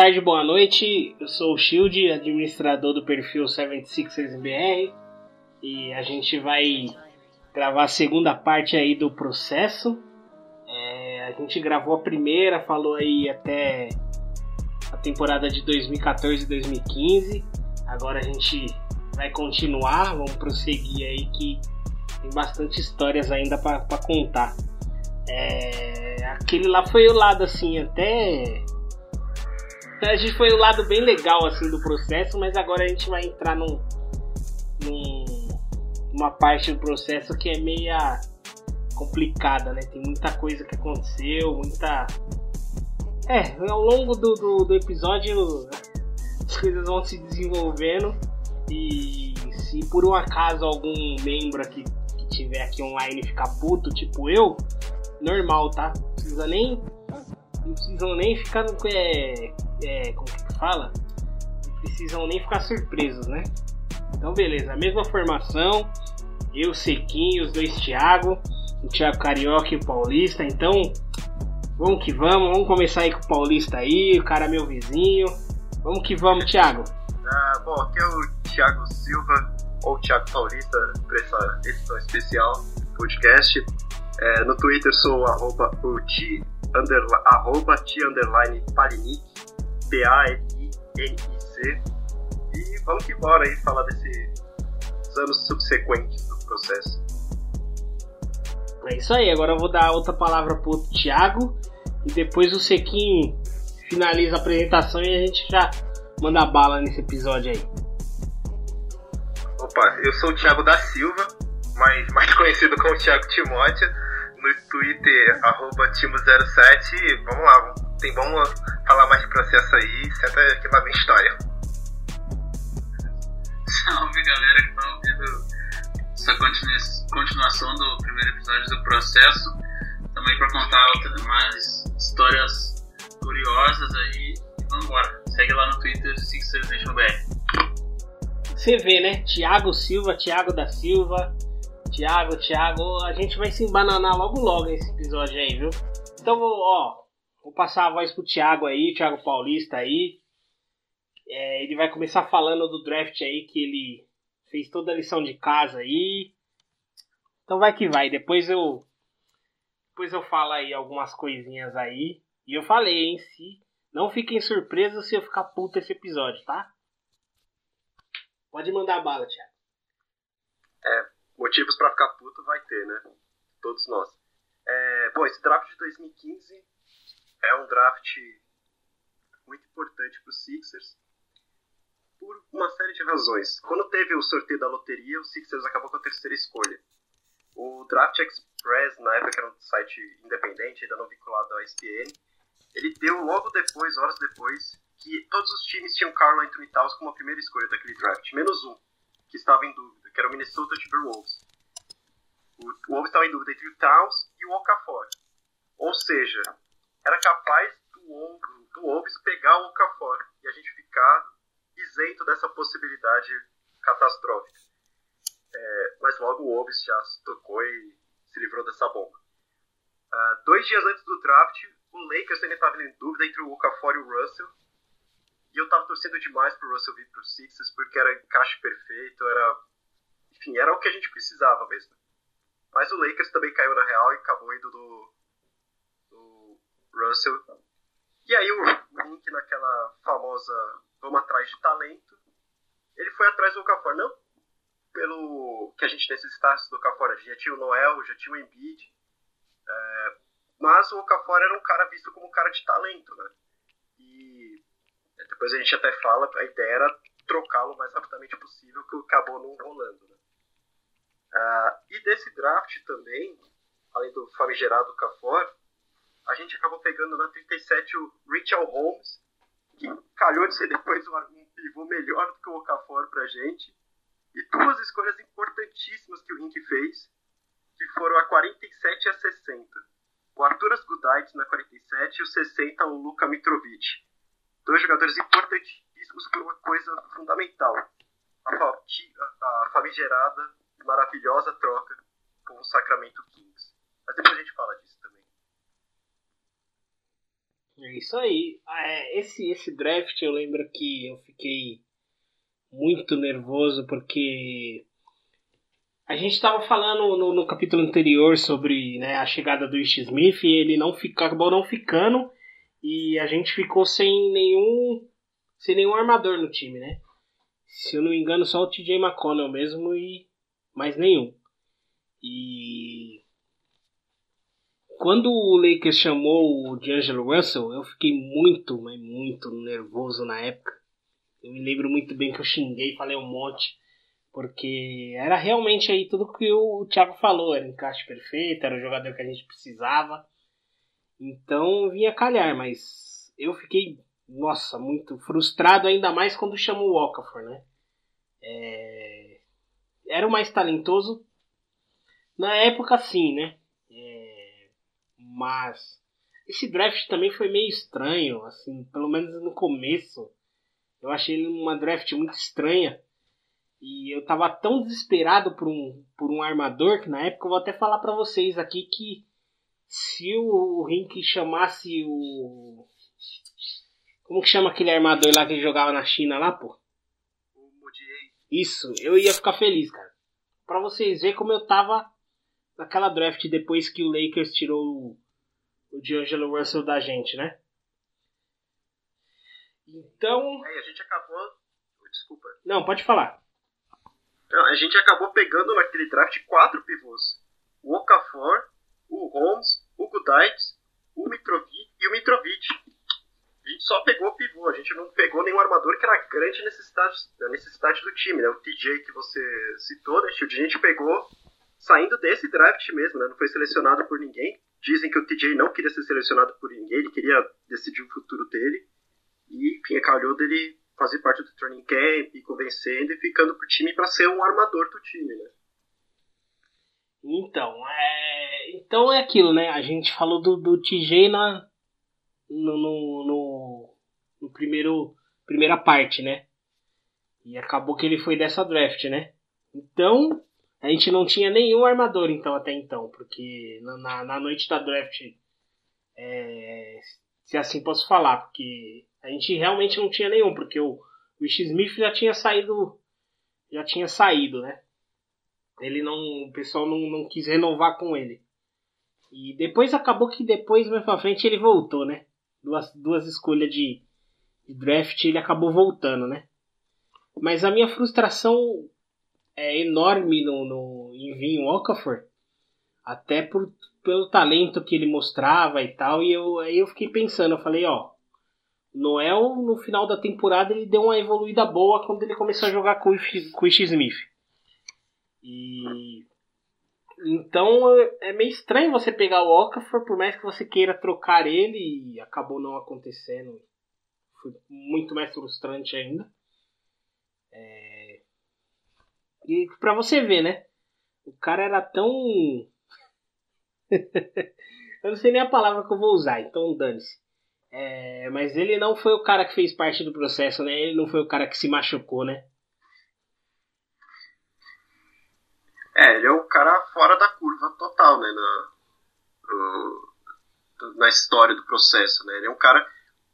tarde, boa noite. Eu sou o Shield, administrador do perfil 76ersBR e a gente vai gravar a segunda parte aí do processo. É, a gente gravou a primeira, falou aí até a temporada de 2014 e 2015. Agora a gente vai continuar, vamos prosseguir aí que tem bastante histórias ainda para contar. É, aquele lá foi o lado assim, até a gente foi o lado bem legal assim do processo, mas agora a gente vai entrar num, num uma parte do processo que é meia complicada, né? Tem muita coisa que aconteceu, muita é, ao longo do, do, do episódio as coisas vão se desenvolvendo e se por um acaso algum membro aqui que tiver aqui online ficar puto, tipo eu, normal, tá? Não precisa nem não precisam nem ficar é, é, como que fala? Não precisam nem ficar surpresos, né? Então beleza, a mesma formação, eu, Sequinho, os dois Thiago, o Thiago Carioca e o Paulista, então vamos que vamos, vamos começar aí com o Paulista aí, o cara é meu vizinho. Vamos que vamos, Thiago. Ah, bom, aqui é o Thiago Silva, ou Thiago Paulista, para essa edição especial do podcast. É, no Twitter sou arroba, o T, underla, arroba T underline Palinic, P-A-L-I-N-I-C. E vamos que bora aí falar desses anos subsequentes do processo. É isso aí, agora eu vou dar outra palavra pro Thiago e depois o Sequinho finaliza a apresentação e a gente já manda bala nesse episódio aí. Opa, eu sou o Thiago da Silva, mais, mais conhecido como Thiago Timóteo, no Twitter, arroba Timo07. Vamos lá, vamos- tem, vamos falar mais de processo aí, senta que lá vem história. Salve galera que tá ouvindo essa continu- continuação do primeiro episódio do processo. Também para contar outras mais histórias curiosas aí. E vambora. Segue lá no Twitter, SixersNationBR. Você vê, né? Thiago Silva, Thiago da Silva, Thiago, Thiago, a gente vai se embananar logo logo nesse episódio aí, viu? Então, vou, ó, vou passar a voz pro Thiago aí, Thiago Paulista aí. É, ele vai começar falando do draft aí, que ele fez toda a lição de casa aí. Então vai que vai, depois eu. Depois eu falo aí algumas coisinhas aí. E eu falei, hein, se. Não fiquem surpresos se eu ficar puto esse episódio, tá? Pode mandar bala, Thiago. Motivos pra ficar puto vai ter, né? Todos nós. É, bom, esse draft de 2015 é um draft muito importante pro Sixers por uma série de razões. Quando teve o sorteio da loteria, o Sixers acabou com a terceira escolha. O Draft Express, na época era um site independente, ainda não vinculado à ESPN, ele deu logo depois, horas depois, que todos os times tinham Carl Anthony Towns como a primeira escolha daquele draft, menos um, que estava em dúvida, que era o Minnesota Timberwolves. O Wolves estava em dúvida entre o Towns e o Okafor. Ou seja, era capaz do Wolves, do Wolves pegar o Okafor e a gente ficar isento dessa possibilidade catastrófica. É, mas logo o Wolves já se tocou e se livrou dessa bomba. Ah, dois dias antes do draft, o Lakers ainda estava em dúvida entre o Okafor e o Russell. E eu tava torcendo demais pro Russell vir pro Sixers porque era encaixe perfeito, era. Enfim, era o que a gente precisava mesmo. Mas o Lakers também caiu na real e acabou indo do, do Russell. E aí o Link naquela famosa vamos atrás de talento, ele foi atrás do Okafor, não pelo que a gente necessitasse do Okafor, já tinha o Noel, já tinha o Embiid, é, mas o Okafor era um cara visto como um cara de talento, né? E depois a gente até fala, a ideia era trocá-lo o mais rapidamente possível, que acabou não rolando, né? Ah, e desse draft também, além do famigerado Okafor, a gente acabou pegando na 37 o Richard Holmes, que calhou de ser depois um, um pivô melhor do que o Okafor pra gente. E duas escolhas importantíssimas que o Rink fez, que foram a 47 e a 60. O Arturas Gudait na 47 e o 60 o Luka Mitrovic. Dois jogadores importantíssimos por uma coisa fundamental. A, a- a famigerada maravilhosa troca com o Sacramento Kings. Mas depois a gente fala disso também. É isso aí. Ah, é, esse, esse draft eu lembro que eu fiquei muito nervoso porque a gente estava falando no, no capítulo anterior sobre né, a chegada do Ish Smith e ele não fica, acabou não ficando e a gente ficou sem nenhum sem nenhum armador no time, né? Se eu não me engano, só o TJ McConnell mesmo e mais nenhum. E quando o Lakers chamou o D'Angelo Russell, eu fiquei muito, mas muito nervoso na época. Eu me lembro muito bem que eu xinguei, falei um monte, porque era realmente aí tudo que o Thiago falou, era encaixe perfeito, era o jogador que a gente precisava. Então vinha calhar, mas eu fiquei, nossa, muito frustrado, ainda mais quando chamou o Okafor, né? É, Era o mais talentoso. Na época, sim, né? Mas esse draft também foi meio estranho, assim, pelo menos no começo. Eu achei ele uma draft muito estranha. E eu tava tão desesperado por um, por um armador que na época eu vou até falar pra vocês aqui que se o Rink chamasse o. Como que chama aquele armador lá que ele jogava na China lá, pô? O Isso, eu ia ficar feliz, cara. Pra vocês verem como eu tava naquela draft depois que o Lakers tirou o, D'Angelo Russell da gente, né? Então. É, a gente acabou. Desculpa. Não, pode falar. Não, a gente acabou pegando naquele draft quatro pivôs: o Okafor, o Holmes, o Gudait, o Mitrovic e o Mitrovic. A gente só pegou pivô, a gente não pegou nenhum armador que era a grande necessidade, necessidade do time, né? O TJ que você citou, né, Shield? A gente pegou saindo desse draft mesmo, né? Não foi selecionado por ninguém. Dizem que o TJ não queria ser selecionado por ninguém, ele queria decidir o futuro dele. E, enfim, calhou dele fazer parte do training camp, e convencendo e ficando pro time para ser um armador do time, né? Então, é, então é aquilo, né? A gente falou do, do TJ na, no, no, no, no primeiro primeira parte, né? E acabou que ele foi dessa draft, né? Então, a gente não tinha nenhum armador então até então, porque na, na, noite da draft, é, se assim posso falar, porque a gente realmente não tinha nenhum, porque o, o Smith já tinha saído, já tinha saído, né? Ele não, o pessoal não, não quis renovar com ele. E depois acabou que depois, mais pra frente, ele voltou, né? Duas, duas escolhas de, de draft, ele acabou voltando, né? Mas a minha frustração é enorme no, no, em Okafor. Até por, pelo talento que ele mostrava e tal. E eu, aí eu fiquei pensando, eu falei, ó. Noel, no final da temporada, ele deu uma evoluída boa quando ele começou a jogar com o com o Smith. E então é meio estranho você pegar o Okafor, por mais que você queira trocar ele, e acabou não acontecendo. Foi muito mais frustrante ainda. É... E pra você ver, né? O cara era tão. eu não sei nem a palavra que eu vou usar, então dane-se. É, mas ele não foi o cara que fez parte do processo, né? Ele não foi o cara que se machucou, né? É, ele é um cara fora da curva total, né? Na, na história do processo, né? Ele é um cara.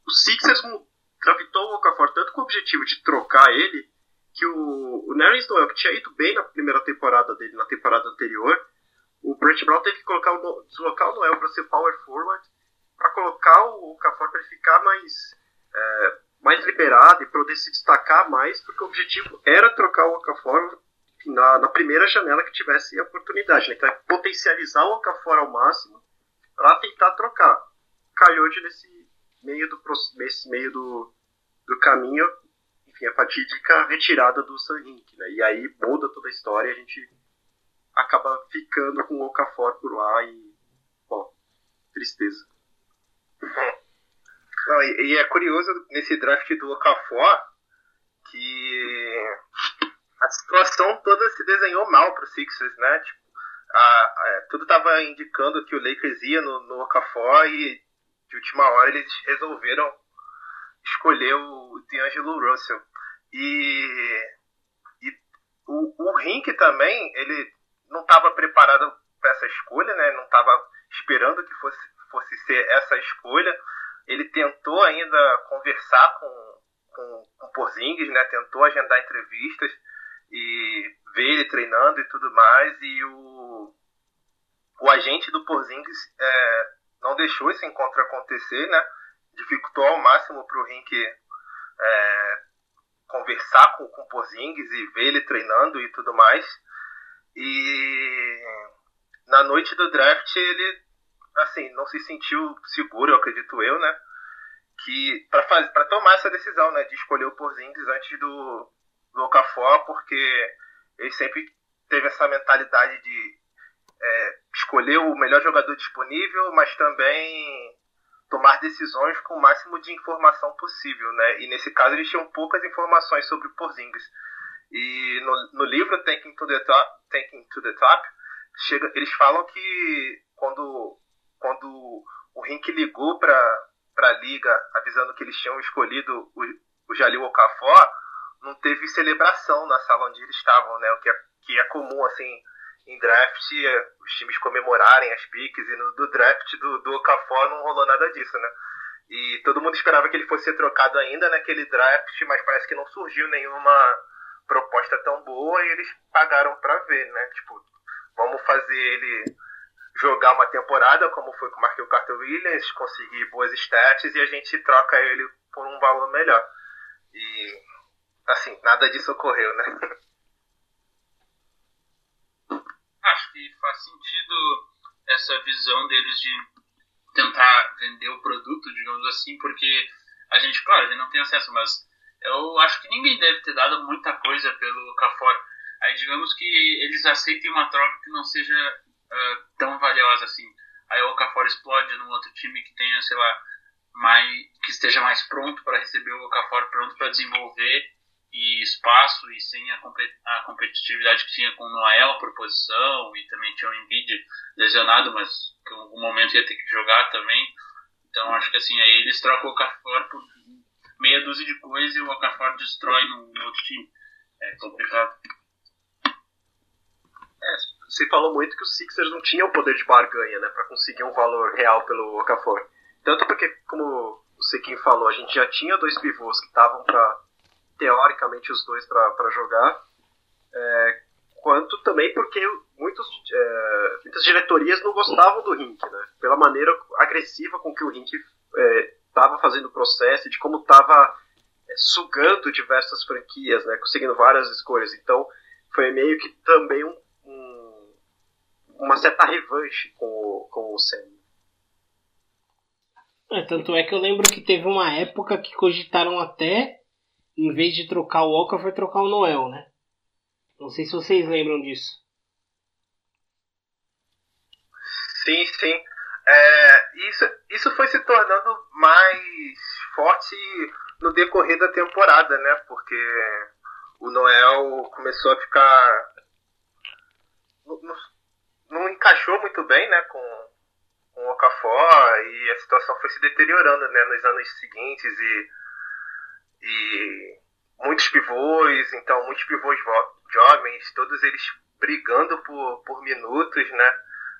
O Sixers draftou o Okafor tanto com o objetivo de trocar ele, que o, o Nerlens Noel, que tinha ido bem na primeira temporada dele, na temporada anterior, o Brett Brown teve que colocar o, deslocar o Noel para ser power forward, para colocar o Okafor para ele ficar mais, é, mais liberado e poder se destacar mais, porque o objetivo era trocar o Okafor na, na primeira janela que tivesse a oportunidade, né? Então, é potencializar o Okafor ao máximo para tentar trocar. Calhou de nesse meio do, nesse meio do, do caminho, enfim, a fatídica retirada do Sanrink, né? E aí muda toda a história e a gente acaba ficando com o Okafor por lá e tristeza. Não, e, e é curioso nesse draft do Okafor que a situação toda se desenhou mal pro Sixers, né? Tipo, a, a, tudo tava indicando que o Lakers ia no, no Okafor e de última hora eles resolveram escolher o D'Angelo Russell. E, e o, o Rink também, ele não estava preparado para essa escolha, né? Não estava esperando que fosse, fosse ser essa escolha. Ele tentou ainda conversar com, com, com Porzingis, né? Tentou agendar entrevistas e ver ele treinando e tudo mais. E o, o agente do Porzingis é, não deixou esse encontro acontecer, né? Dificultou ao máximo para o Rink é, conversar com, com o Porzingis e ver ele treinando e tudo mais. E na noite do draft ele assim não se sentiu seguro, eu acredito eu, né? Que para tomar essa decisão, né, de escolher o Porzingis antes do, do Okafor, porque ele sempre teve essa mentalidade de é, escolher o melhor jogador disponível, mas também tomar decisões com o máximo de informação possível, né? E nesse caso eles tinham poucas informações sobre o Porzingis. E no, no livro Taking to the Top, Taking to the Top chega, eles falam que quando, quando o Rink ligou para a liga avisando que eles tinham escolhido o, o Jalil Okafor, não teve celebração na sala onde eles estavam, né? O que é, que é comum, assim, em draft, é, os times comemorarem as piques, e no do draft do, do Okafor não rolou nada disso, né? E todo mundo esperava que ele fosse ser trocado ainda naquele draft, mas parece que não surgiu nenhuma proposta tão boa e eles pagaram para ver, né? Tipo, vamos fazer ele jogar uma temporada, como foi com o Markel Carter Williams, conseguir boas stats e a gente troca ele por um valor melhor. E, assim, nada disso ocorreu, né? Acho que faz sentido essa visão deles de tentar vender o produto, digamos assim, porque a gente, claro, a gente não tem acesso, mas eu acho que ninguém deve ter dado muita coisa pelo Cafor. Aí digamos que eles aceitem uma troca que não seja uh, tão valiosa assim. Aí o Okafor explode num outro time que tenha, sei lá, mais, que esteja mais pronto para receber o Okafor, pronto para desenvolver e espaço e sem a, a, competitividade que tinha com o Noel por posição e também tinha o Embiid lesionado, mas que em algum momento ia ter que jogar também. Então acho que assim, aí eles trocam o Okafor por meia dúzia de coisas e o Okafor destrói no, no outro time. É complicado. É, você falou muito que os Sixers não tinham poder de barganha, né, para conseguir um valor real pelo Okafor. Tanto porque, como o Sequim falou, a gente já tinha dois pivôs que estavam para teoricamente os dois para jogar, é, quanto também porque muitos, é, muitas diretorias não gostavam do Rink, né, pela maneira agressiva com que o Rink estava é, fazendo o processo, de como estava é, sugando diversas franquias, né, conseguindo várias escolhas. Então, foi meio que também um uma certa revanche com o, com o Sam. É, tanto é que eu lembro que teve uma época que cogitaram até, em vez de trocar o Walker, foi trocar o Noel, né? Não sei se vocês lembram disso. Sim, sim. É, isso, isso foi se tornando mais forte no decorrer da temporada, né? Porque o Noel começou a ficar não encaixou muito bem, né, com, com o Okafor e a situação foi se deteriorando, né, nos anos seguintes e, e muitos pivôs, então muitos pivôs jovens, todos eles brigando por, por minutos, né,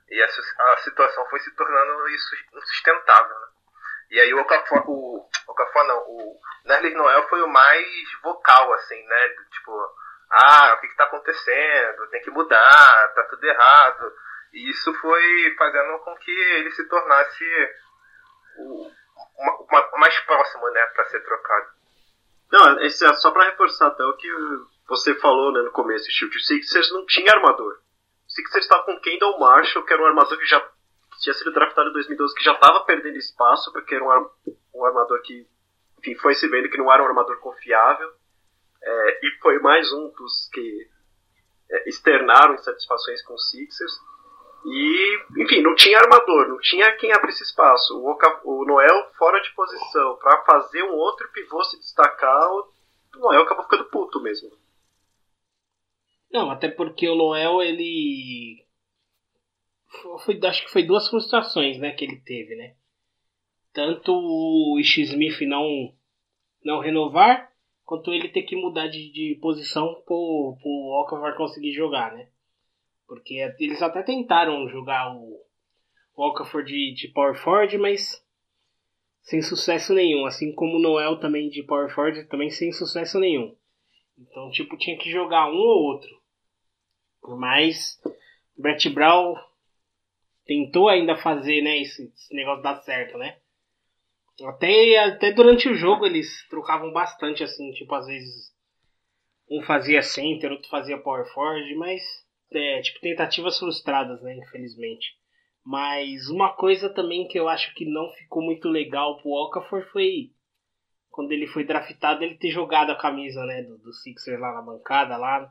e a, a situação foi se tornando insustentável, né? E aí o Okafor, o Okafor não, o Nerlis Noel foi o mais vocal, assim, né, tipo, ah, o que está acontecendo? Tem que mudar, tá tudo errado. E isso foi fazendo com que ele se tornasse o, mais próximo, né, para ser trocado. Não, esse é só para reforçar até o que você falou né, no começo, Shield. O Sixers não tinha armador. O Sixers estava com Kendall Marshall, que era um armador que já tinha sido draftado em 2012, que já estava perdendo espaço, porque era um, um armador que enfim, foi se vendo que não era um armador confiável. É, e foi mais um dos que é, externaram insatisfações com o Sixers. E, enfim, não tinha armador, não tinha quem abrisse espaço. O, Oca- o Noel fora de posição para fazer um outro pivô se destacar, o Noel acabou ficando puto mesmo. Não, até porque o Noel, ele. Foi, acho que foi duas frustrações, né, que ele teve, né? Tanto o Ish Smith não, não renovar, quanto ele ter que mudar de, de posição pro, pro Okafor conseguir jogar, né? Porque eles até tentaram jogar o, Okafor de, de Power Forward, mas sem sucesso nenhum. Assim como o Noel também de Power Forward, também sem sucesso nenhum. Então, tipo, tinha que jogar um ou outro. Mas o Brett Brown tentou ainda fazer, né, esse, esse negócio dar certo, né? Até, até durante o jogo eles trocavam bastante, assim, tipo, às vezes um fazia center, outro fazia power forward, mas, é, tipo, tentativas frustradas, né, infelizmente. Mas uma coisa também que eu acho que não ficou muito legal pro Okafor foi quando ele foi draftado, ele ter jogado a camisa, né, do, do Sixers lá na bancada, lá.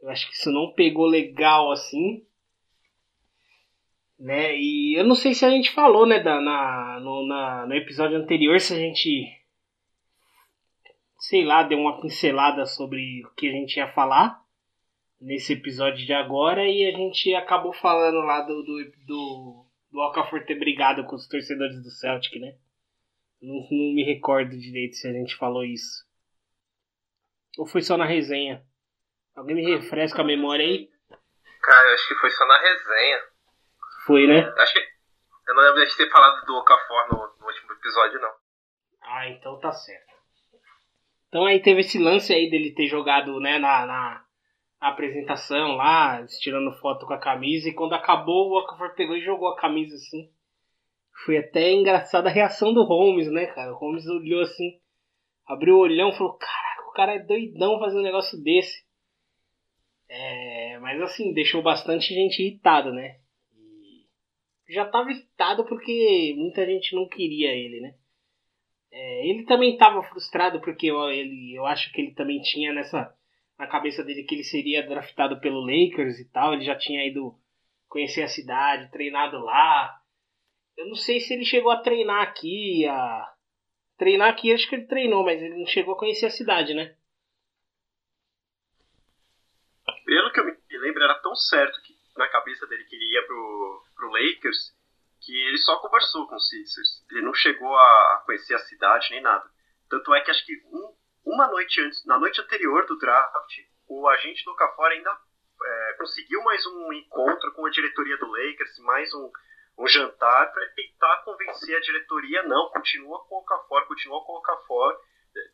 Eu acho que isso não pegou legal, assim. Né, e eu não sei se a gente falou, né, da, na, no, na, no episódio anterior, se a gente, sei lá, deu uma pincelada sobre o que a gente ia falar nesse episódio de agora e a gente acabou falando lá do, do, do, do Okafor ter brigado com os torcedores do Celtic, né? Não, não me recordo direito se a gente falou isso. Ou foi só na resenha? Alguém me refresca a memória aí? Cara, eu acho que foi só na resenha. Foi, né? Acho que eu não lembro de ter falado do Okafor no, no último episódio, não. Ah, então tá certo. Então aí teve esse lance aí dele ter jogado, né, na, na apresentação lá, tirando foto com a camisa, e quando acabou o Okafor pegou e jogou a camisa assim. Foi até engraçada a reação do Holmes, né, cara? O Holmes olhou assim, abriu o olhão e falou, caraca, o cara é doidão fazer um negócio desse. É, mas assim, deixou bastante gente irritada, né? Já tava irritado porque muita gente não queria ele, né? É, ele também estava frustrado porque eu, ele, eu acho que ele também tinha nessa na cabeça dele que ele seria draftado pelo Lakers e tal. Ele já tinha ido conhecer a cidade, treinado lá. Eu não sei se ele chegou a treinar aqui, a treinar aqui acho que ele treinou, mas ele não chegou a conhecer a cidade, né? Pelo que eu me lembro, era tão certo que na cabeça dele que ele ia pro, pro Lakers que ele só conversou com o Sixers. Ele não chegou a conhecer a cidade nem nada. Tanto é que acho que um, uma noite antes, na noite anterior do draft, o agente do Okafor ainda é, conseguiu mais um encontro com a diretoria do Lakers, mais um, um jantar para tentar convencer a diretoria, não, continua com o Okafor, continua com o Okafor,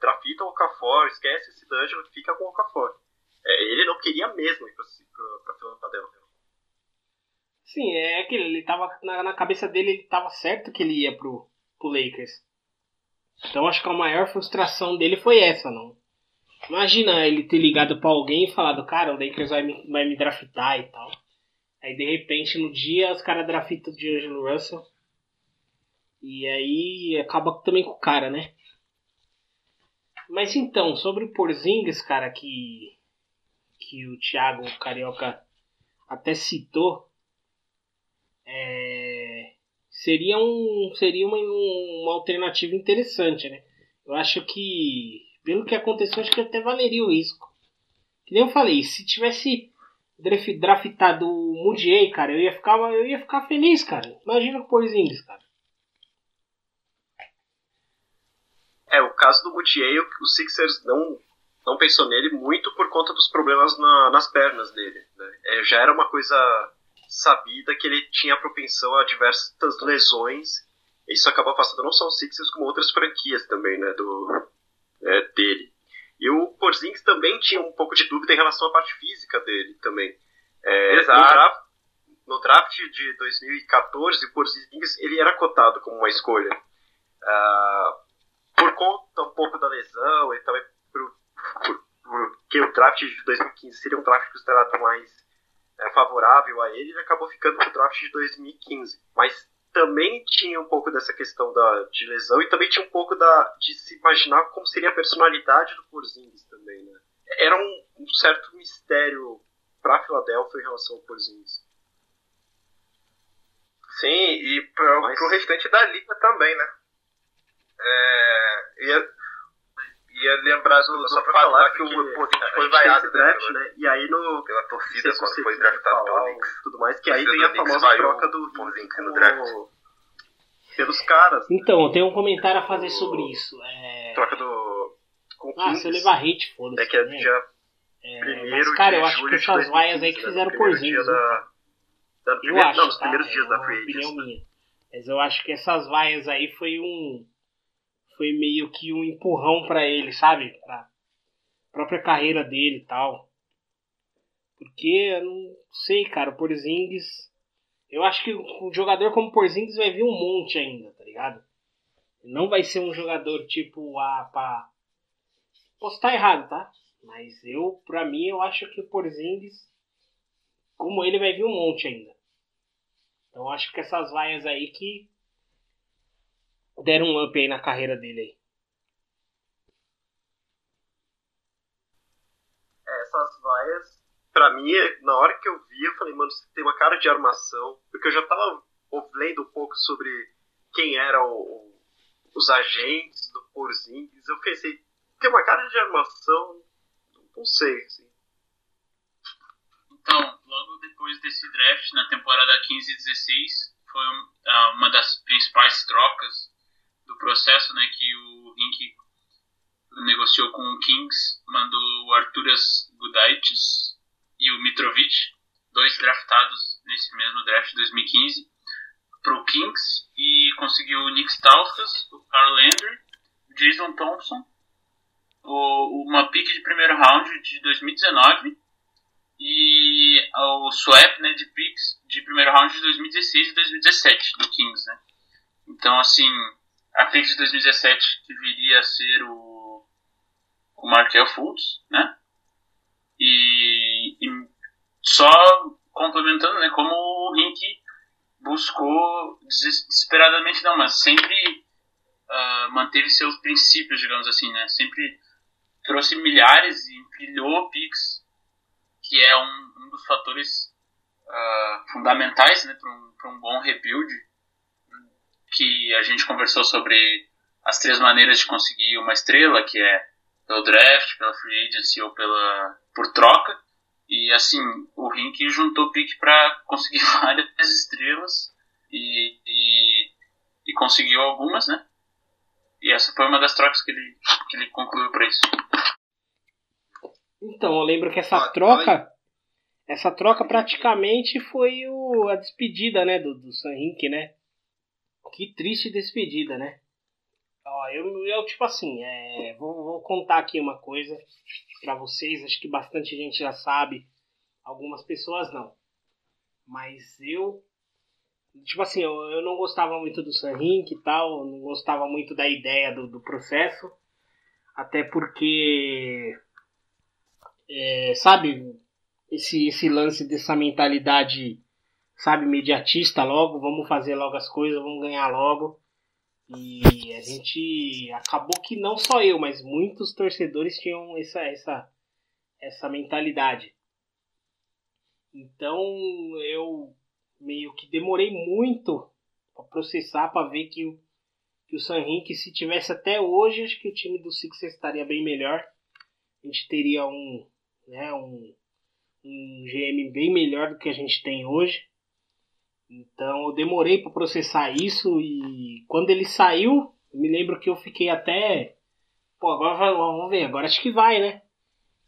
drafta o Okafor, esquece esse D'Angelo, fica com o Okafor. É, ele não queria mesmo ir para Philadelphia. Sim, é aquilo, ele tava na, na cabeça dele, ele tava certo que ele ia pro, pro Lakers. Então acho que a maior frustração dele foi essa, não. Imagina ele ter ligado pra alguém e falado, cara, o Lakers vai me, vai me draftar e tal. Aí de repente no dia os caras draftam o D'Angelo Russell. E aí acaba também com o cara, né? Mas então, sobre o Porzingis, cara, que, que o Thiago Carioca até citou, é, seria um seria uma, uma alternativa interessante, né? Eu acho que pelo que aconteceu, acho que até valeria o risco. Que nem eu falei, se tivesse draf- draftado o Mudiay, cara, eu ia ficar eu ia ficar feliz, cara. Imagina o Porzingis, cara. É, o caso do Moutier, o Sixers não, não pensou nele muito por conta dos problemas na- nas pernas dele. né? É, já era uma coisa sabida que ele tinha propensão a diversas lesões. Isso acabou afastando não só o Sixers, como outras franquias também, né, do, é, dele. E o Porzingis também tinha um pouco de dúvida em relação à parte física dele também. É, Exato. No draft, no draft de 2014, o Porzingis ele era cotado como uma escolha. Ah, por conta um pouco da lesão e também por, por, porque o draft de 2015 seria um draft considerado mais é, favorável a ele, ele acabou ficando no draft de 2015. Mas também tinha um pouco dessa questão da, de lesão e também tinha um pouco da, de se imaginar como seria a personalidade do Porzingis também, né? Era um, um certo mistério para a Filadélfia em relação ao Porzingis. Sim, e pro, Mas- pro restante da liga também, né? É, ia lembrar do, do Só pra falar que que o a foi gente vaiado draft, draft, né? E aí no. pela torcida se quando foi draftado pelo Knicks. e tudo mais, que aí tem a famosa troca do Rio no draft. pelos caras. Então, eu tenho um comentário a fazer sobre isso. É... Troca do. Ah, se eu levar hate, foda-se. É que é dia É, primeiro mas, cara, eu acho que essas vaias aí 2015, que né? fizeram No por primeiro dia Zingis. da, da Eu primeira- acho, Não, nos tá? primeiros É dias da Free opinião minha. Mas eu acho que essas vaias aí foi um. Foi meio que um empurrão pra ele, sabe? Pra própria carreira dele e tal. Porque eu não sei, cara, o Porzingis. Eu acho que um jogador como o Porzingis vai vir um monte ainda, tá ligado? Não vai ser um jogador tipo ah, pá. Posso estar errado, tá? Mas eu, pra mim, eu acho que o Porzingis, como ele, vai vir um monte ainda. Então acho que essas vaias aí que deram um up aí na carreira dele aí. É, essas vaias, pra mim, na hora que eu vi, eu falei, mano, você tem uma cara de armação. Porque eu já tava lendo um pouco sobre quem eram os agentes do Porzingis. Eu pensei, tem uma cara de armação, não sei, assim. Então, logo depois desse draft, na temporada 15 e 16, foi ah, uma das principais trocas processo, né, que o Rink negociou com o Kings, mandou o Arturas Gudaitis e o Mitrovic, dois draftados nesse mesmo draft de 2015, para o Kings e conseguiu o Nick Stauskas, o Carl Landry, o Jason Thompson, o- uma pick de primeiro round de 2019 e o swap né, de picks de primeiro round de 2016 e 2017 do Kings, né? Então, assim, a pick de 2017 que viria a ser o, o Markel Fultz, né? E, e só complementando, né, como o Rink buscou des- desesperadamente, não, mas sempre ah, manteve seus princípios, digamos assim, né? Sempre trouxe milhares e empilhou picks que é um, um dos fatores ah, fundamentais né, para um, um bom rebuild, que a gente conversou sobre as três maneiras de conseguir uma estrela, que é pelo draft, pela free agency ou pela por troca. E assim, o Rink juntou pique para conseguir várias estrelas e, e, e conseguiu algumas, né? E essa foi uma das trocas que ele, que ele concluiu para isso. Então, eu lembro que essa Ah, troca. Essa troca praticamente foi o, a despedida, né, do, do San Henrique, né? Que triste despedida, né? Ó, eu, eu tipo assim, é, vou, vou contar aqui uma coisa pra vocês, acho que bastante gente já sabe, algumas pessoas não. Mas eu, tipo assim, eu, eu não gostava muito do San Henrique e tal, não gostava muito da ideia do, do processo, até porque é, sabe, esse, esse lance dessa mentalidade, sabe, imediatista logo, vamos fazer logo as coisas, vamos ganhar logo. E a gente acabou que não só eu, mas muitos torcedores tinham essa, essa, essa mentalidade. Então eu meio que demorei muito para processar, para ver que o, que o San Henrique, se tivesse até hoje, acho que o time do Sixers estaria bem melhor. A gente teria um, né, um, um GM bem melhor do que a gente tem hoje. Então eu demorei para processar isso e quando ele saiu, me lembro que eu fiquei até. Pô, agora vamos ver, agora acho que vai, né?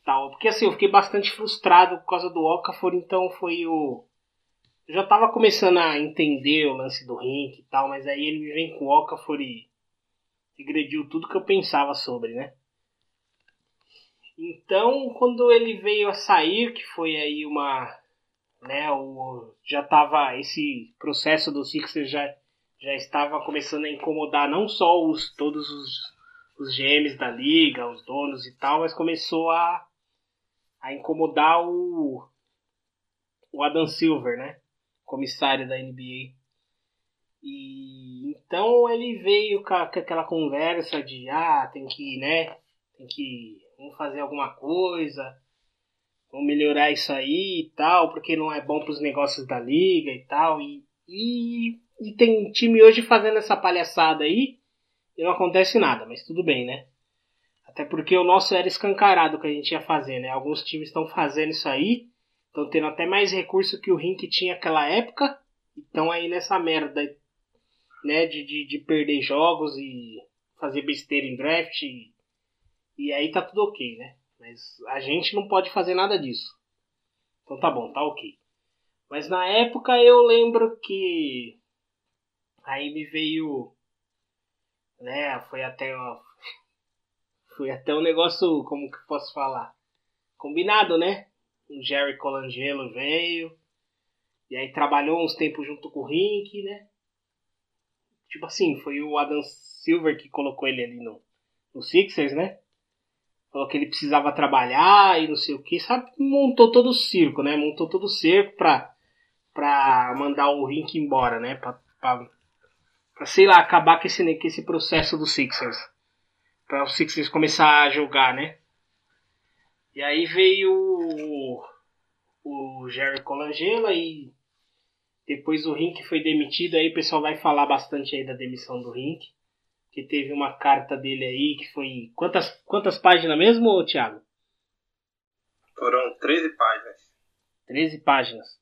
Tal. Porque assim, eu fiquei bastante frustrado por causa do Okafor, então foi o. Eu já tava começando a entender o lance do Rink e tal, mas aí ele me vem com o Okafor e regrediu tudo que eu pensava sobre, né? Então, quando ele veio a sair, que foi aí uma, né, o já tava esse processo do Sixers já já estava começando a incomodar não só os todos os os GMs da liga, os donos e tal, mas começou a a incomodar o o Adam Silver, né, comissário da NBA. E então ele veio com aquela conversa de ah, tem que, né, tem que vamos fazer alguma coisa, vamos melhorar isso aí e tal, porque não é bom para os negócios da liga e tal. E, E, e tem time hoje fazendo essa palhaçada aí e não acontece nada, mas tudo bem, né? Até porque o nosso era escancarado que a gente ia fazer, né? Alguns times estão fazendo isso aí, estão tendo até mais recurso que o Rink tinha naquela época, e estão aí nessa merda, né? De, de, de perder jogos e fazer besteira em draft, e, e aí tá tudo ok, né? Mas a gente não pode fazer nada disso. Então tá bom, tá ok. Mas na época eu lembro que aí me veio, né? Foi até foi até um negócio, como que posso falar, combinado, né? O Jerry Colangelo veio e aí trabalhou uns tempos junto com o Rink, né? Tipo assim, foi o Adam Silver que colocou ele ali no, no Sixers, né? Falou que ele precisava trabalhar e não sei o que, sabe? Montou todo o circo, né? Montou todo o cerco pra pra mandar o Rink embora, né? Pra, pra, pra, sei lá, acabar com esse, com esse processo do Sixers. Pra o Sixers começar a jogar, né? E aí veio o, o Jerry Colangelo e depois o Rink foi demitido, aí o pessoal vai falar bastante aí da demissão do Rink. Que teve uma carta dele aí que foi. Quantas, quantas páginas mesmo, Thiago? Foram 13 páginas. 13 páginas.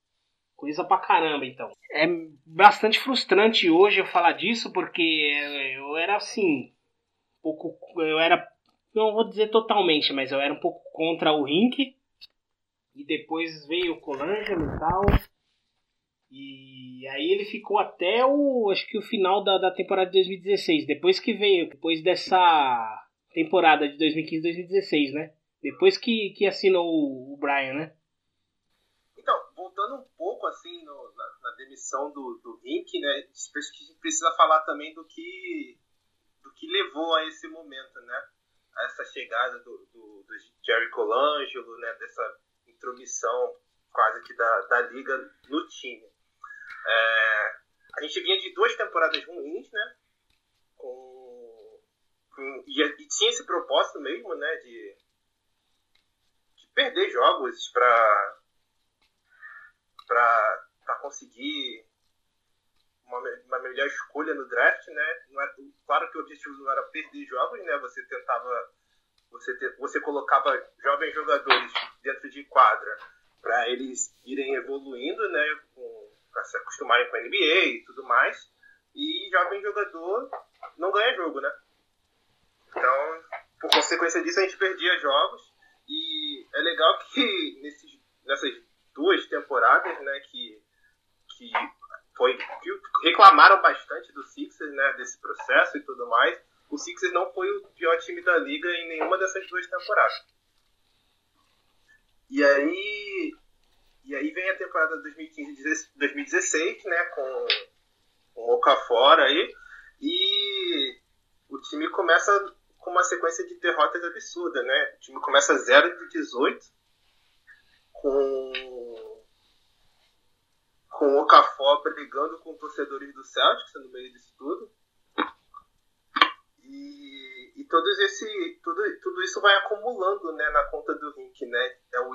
Coisa pra caramba, então. É bastante frustrante hoje eu falar disso, porque eu era assim. Um pouco. Eu era. Não vou dizer totalmente, mas eu era um pouco contra o Rink. E depois veio o Colangelo e tal. E aí ele ficou até o. Acho que o final da, da temporada de 2016. Depois que veio. Depois dessa temporada de 2015-2016, né? Depois que, que assinou o, Brian, né? Então, voltando um pouco assim no, na, na, demissão do, do Rink, né? A gente precisa falar também do que do que levou a esse momento, né? A essa chegada do, do, do Jerry Colangelo, né? Dessa intromissão quase que da, da liga no time. É, a gente vinha de duas temporadas ruins, né? Com, com e, e, tinha esse propósito mesmo, né? De, de perder jogos para para conseguir uma, uma melhor escolha no draft, né? Era, claro que o objetivo não era perder jogos, né? Você tentava, você, te, você colocava jovens jogadores dentro de quadra para eles irem evoluindo, né? Para se acostumarem com a NBA e tudo mais. E jovem jogador não ganha jogo, né? Então, por consequência disso, a gente perdia jogos. E é legal que nesses, nessas duas temporadas, né, que, que, foi, que reclamaram bastante do Sixers, né, desse processo e tudo mais. O Sixers não foi o pior time da liga em nenhuma dessas duas temporadas. E aí, e aí vem a temporada 2015-2016, né, com, com o Okafor aí, e o time começa com uma sequência de derrotas absurda, né? O time começa 0 de 18, com com o Okafor brigando com torcedores do Celtics no meio disso tudo. E, e todos esse, tudo, tudo isso vai acumulando né, na conta do Rink, né? É o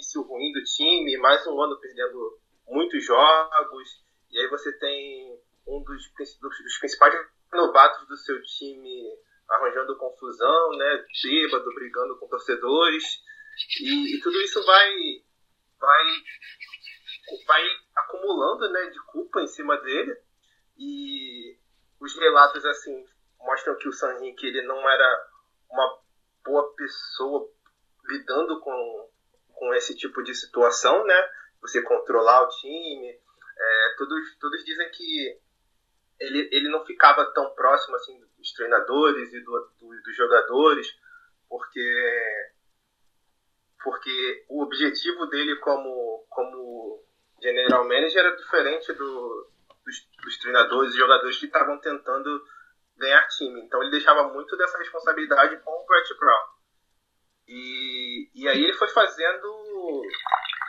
início ruim do time, mais um ano perdendo muitos jogos, e aí você tem um dos, dos, principais novatos do seu time arranjando confusão, né? Bêbado, brigando com torcedores. E, e tudo isso vai, vai, vai acumulando né, de culpa em cima dele. E os relatos assim mostram que o San Henrique ele não era uma boa pessoa lidando com, com esse tipo de situação, né? Você controlar o time. É, todos, todos dizem que ele, ele não ficava tão próximo assim dos treinadores e do, do, dos jogadores, porque porque o objetivo dele como, como general manager era diferente do, dos, dos treinadores e jogadores que estavam tentando ganhar time. Então ele deixava muito dessa responsabilidade com o Brett Brown. E, e aí ele foi fazendo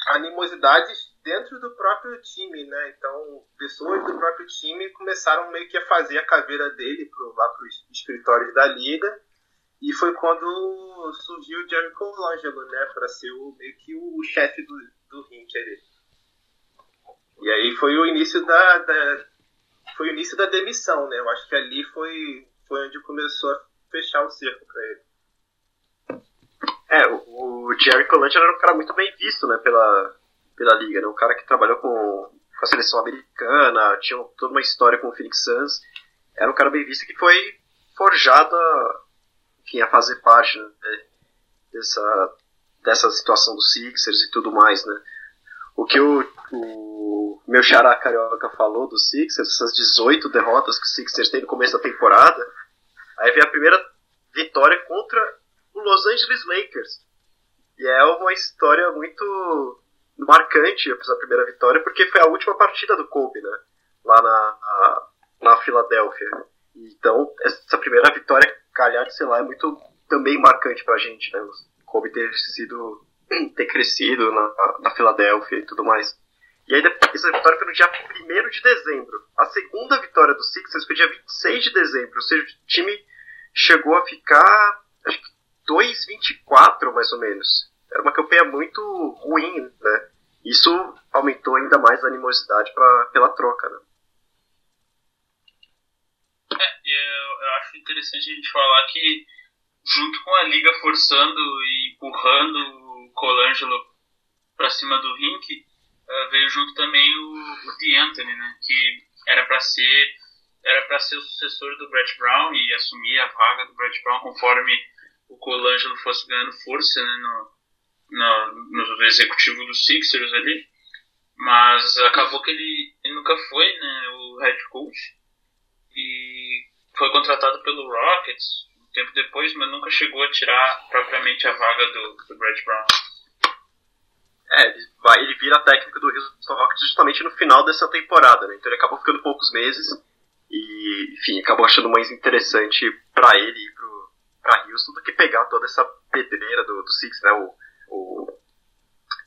animosidades dentro do próprio time, né? Então pessoas do próprio time começaram meio que a fazer a caveira dele pro, lá para os escritórios da liga e foi quando surgiu o Jerry Colangelo, né? Para ser o, meio que o chefe do, do Rink ali. E aí foi o início da, da- foi o início da demissão, né? Eu acho que ali foi, foi onde começou a fechar o cerco pra ele. É, o, o Jerry Colangelo era um cara muito bem visto, né, pela, pela liga, né? Um cara que trabalhou com, com a seleção americana, tinha toda uma história com o Phoenix Suns. Era um cara bem visto que foi forjado a, enfim, a fazer parte né, dessa, dessa situação dos Sixers e tudo mais, né? O que o, o meu xará carioca falou dos Sixers, essas 18 derrotas que os Sixers têm no começo da temporada, aí vem a primeira vitória contra o Los Angeles Lakers. E é uma história muito marcante essa primeira vitória, porque foi a última partida do Kobe, né? Lá na, na, na Filadélfia. Então, essa primeira vitória, calhar de sei lá, é muito também marcante pra gente, né? O Kobe ter sido, ter crescido na, na Filadélfia e tudo mais. E aí, essa vitória foi no dia 1 de dezembro. A segunda vitória do Sixers foi dia 26 de dezembro. Ou seja, o time chegou a ficar, acho que 2,24 mais ou menos. Era uma campanha muito ruim, né? Isso aumentou ainda mais a animosidade pra, pela troca, né? É, eu, eu acho interessante a gente falar que, junto com a liga forçando e empurrando o Colangelo pra cima do rink, eh, veio junto também o, o D'Antoni, né? Que era pra ser era para ser o sucessor do Brett Brown e assumir a vaga do Brett Brown conforme o Colangelo fosse ganhando força né, no, no, no executivo dos Sixers ali. Mas acabou que ele, ele nunca foi né, o head coach e foi contratado pelo Rockets um tempo depois, mas nunca chegou a tirar propriamente a vaga do, do Brett Brown. É, ele, vai, ele vira técnico do Houston Rockets justamente no final dessa temporada, né? Então ele acabou ficando poucos meses e, enfim, acabou achando mais interessante para ele ir pro, pra Houston do que pegar toda essa pedreira do, do Six, né? O, o,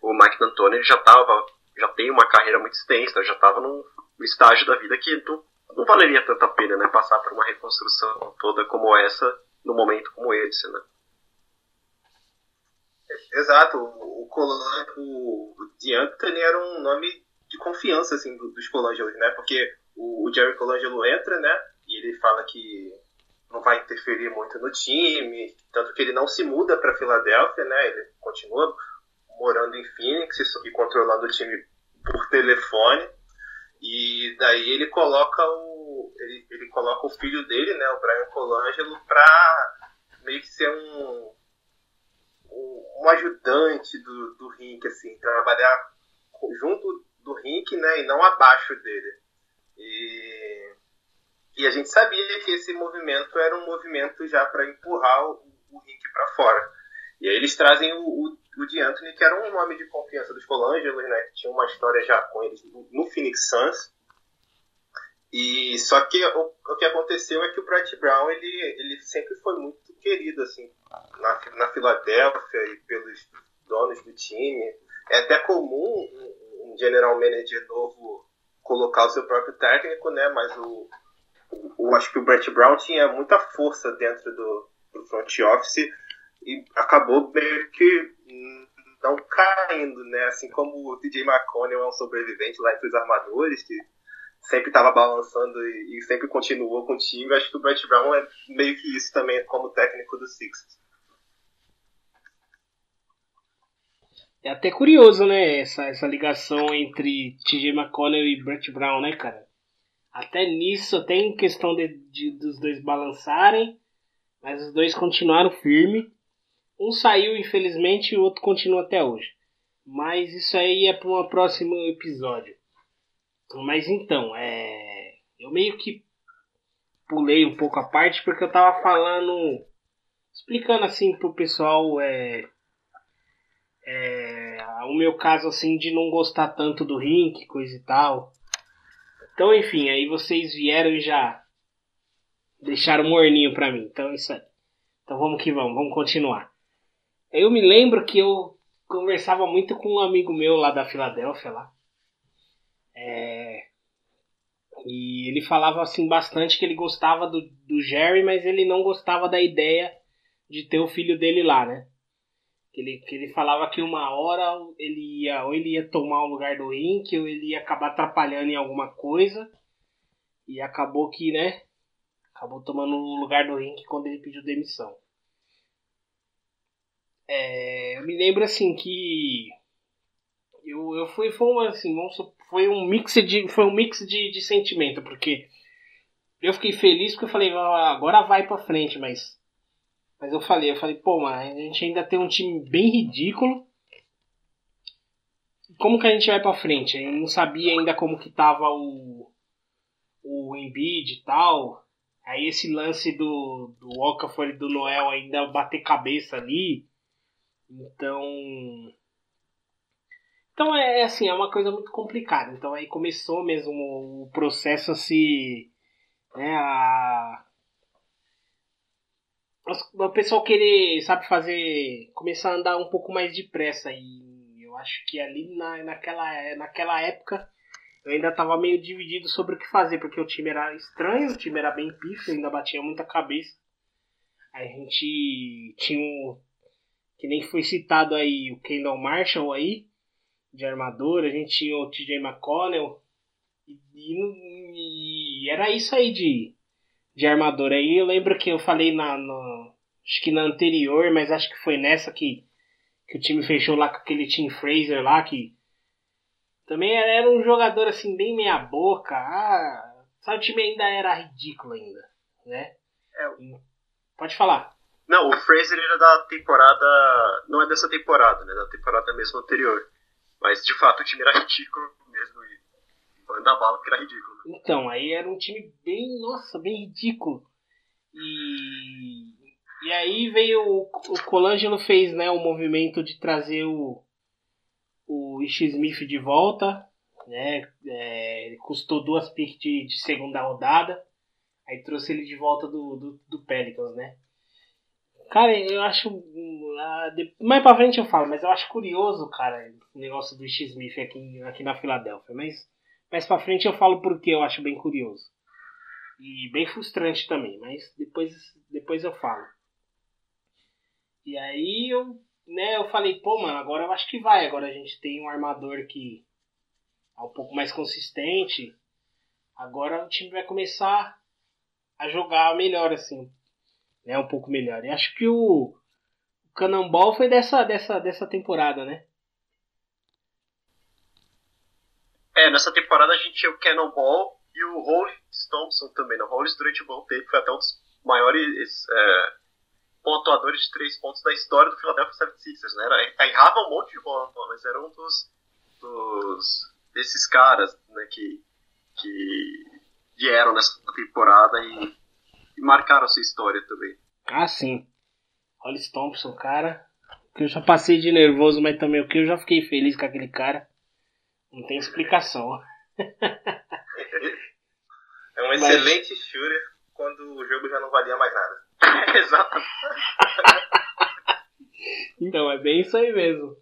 o Mike D'Antoni já tava, já tem uma carreira muito extensa, já tava num, estágio da vida que não, não valeria tanta pena, né? Passar por uma reconstrução toda como essa num momento como esse, né? Exato, o, Colan, o, D'Antoni era um nome de confiança assim do, dos Colangelos, né? Porque o, o Jerry Colangelo entra, né? E ele fala que não vai interferir muito no time, tanto que ele não se muda para Filadélfia, né? Ele continua morando em Phoenix e controlando o time por telefone. E daí ele coloca o ele, ele coloca o filho dele, né, o Brian Colangelo, para meio que ser um um ajudante do, do Rink, assim, trabalhar junto do Rink, né, e não abaixo dele. E, e a gente sabia que esse movimento era um movimento já para empurrar o, o Rink para fora. E aí eles trazem o, o, o que era um nome de confiança dos Colangelos, né, que tinha uma história já com eles no, no Phoenix Suns. E só que o, o que aconteceu é que o Brett Brown ele, ele sempre foi muito querido assim na, na Filadélfia e pelos donos do time. É até comum um, um general manager novo colocar o seu próprio técnico, né? Mas o, o acho que o Brett Brown tinha muita força dentro do, do front office e acabou meio que não caindo, né? Assim como o DJ McConnell é um sobrevivente lá entre os armadores que sempre estava balançando e, e, sempre continuou com o time. Acho que o Brett Brown é meio que isso também como técnico do Sixers. É até curioso, né, essa, essa ligação entre TJ McConnell e Brett Brown, né, cara? Até nisso, até em questão de, de, dos dois balançarem, mas os dois continuaram firme. Um saiu, infelizmente, e o outro continua até hoje. Mas isso aí é para um próximo episódio. Mas então, é... eu meio que pulei um pouco a parte porque eu tava falando, explicando assim pro pessoal é... É... o meu caso assim de não gostar tanto do Rink, coisa e tal. Então, enfim, aí vocês vieram e já deixaram morninho pra mim. Então é isso aí. Então vamos que vamos, vamos continuar. Eu me lembro que eu conversava muito com um amigo meu lá da Filadélfia lá. É... E ele falava assim bastante que ele gostava do, do Jerry, mas ele não gostava da ideia de ter o filho dele lá, né? Que ele, que ele falava que uma hora ele ia, ou ele ia tomar o lugar do Rink, ou ele ia acabar atrapalhando em alguma coisa. E acabou que, né? Acabou tomando o lugar do Rink quando ele pediu demissão. É, eu me lembro assim que eu, eu fui foi um, assim, foi um mix de foi um mix de, de sentimento porque eu fiquei feliz porque eu falei "Ah, agora vai pra frente mas mas eu falei eu falei pô mas a gente ainda tem um time bem ridículo como que a gente vai pra frente eu não sabia ainda como que tava o o Embiid e tal aí esse lance do do Okafor e do Noel ainda bater cabeça ali então. Então é assim, é uma coisa muito complicada. Então aí começou mesmo o processo a se. Né, a. O pessoal querer, sabe, fazer. começar a andar um pouco mais depressa. E eu acho que ali na, naquela, naquela época eu ainda tava meio dividido sobre o que fazer, porque o time era estranho, o time era bem pífio, ainda batia muita cabeça. A gente tinha um, que nem foi citado aí o Kendall Marshall aí, de armador, a gente tinha o TJ McConnell, e, e- e era isso aí de, de armador. Aí eu lembro que eu falei na, no- acho que na anterior, mas acho que foi nessa que, que o time fechou lá com aquele Tim Fraser lá, que também era, era um jogador assim, bem meia boca, ah, sabe, o time ainda era ridículo ainda, né? É. Pode falar. Não, o Fraser era da temporada. Não é dessa temporada, né? Da temporada mesmo anterior. Mas de fato o time era ridículo mesmo. E manda bala porque era ridículo. Então, aí era um time bem, nossa, bem ridículo. E, e aí veio o, o Colangelo fez, né, o movimento de trazer o o Ish Smith de volta, né? É, custou duas picks de, de segunda rodada. Aí trouxe ele de volta do, do, do Pelicans, né? Cara, eu acho. ah, Mais pra frente eu falo, mas eu acho curioso, cara, o negócio do Ish Smith aqui, aqui na Filadélfia. Mas mais pra frente eu falo porque eu acho bem curioso. E bem frustrante também, mas depois, depois eu falo. E aí eu, né, eu falei, pô, mano, agora eu acho que vai. Agora a gente tem um armador que é um pouco mais consistente. Agora o time vai começar a jogar melhor, assim. Né, um pouco melhor. E acho que o, o foi dessa, dessa, dessa temporada, né? É, nessa temporada a gente tinha o Cannonball e o Hollis Thompson também. né? O Hollis durante um bom tempo foi até um dos maiores é, pontuadores de três pontos da história do Philadelphia 76ers, né? Era, errava um monte de bola, mas era um dos, dos desses caras né, que, que vieram nessa temporada e, e marcaram a sua história também. Ah, sim. Hollis Thompson, cara. Que eu já passei de nervoso, mas também o que eu já fiquei feliz com aquele cara. Não tem explicação. É um Mas- excelente shooter quando o jogo já não valia mais nada. Exatamente. Então, é bem isso aí mesmo.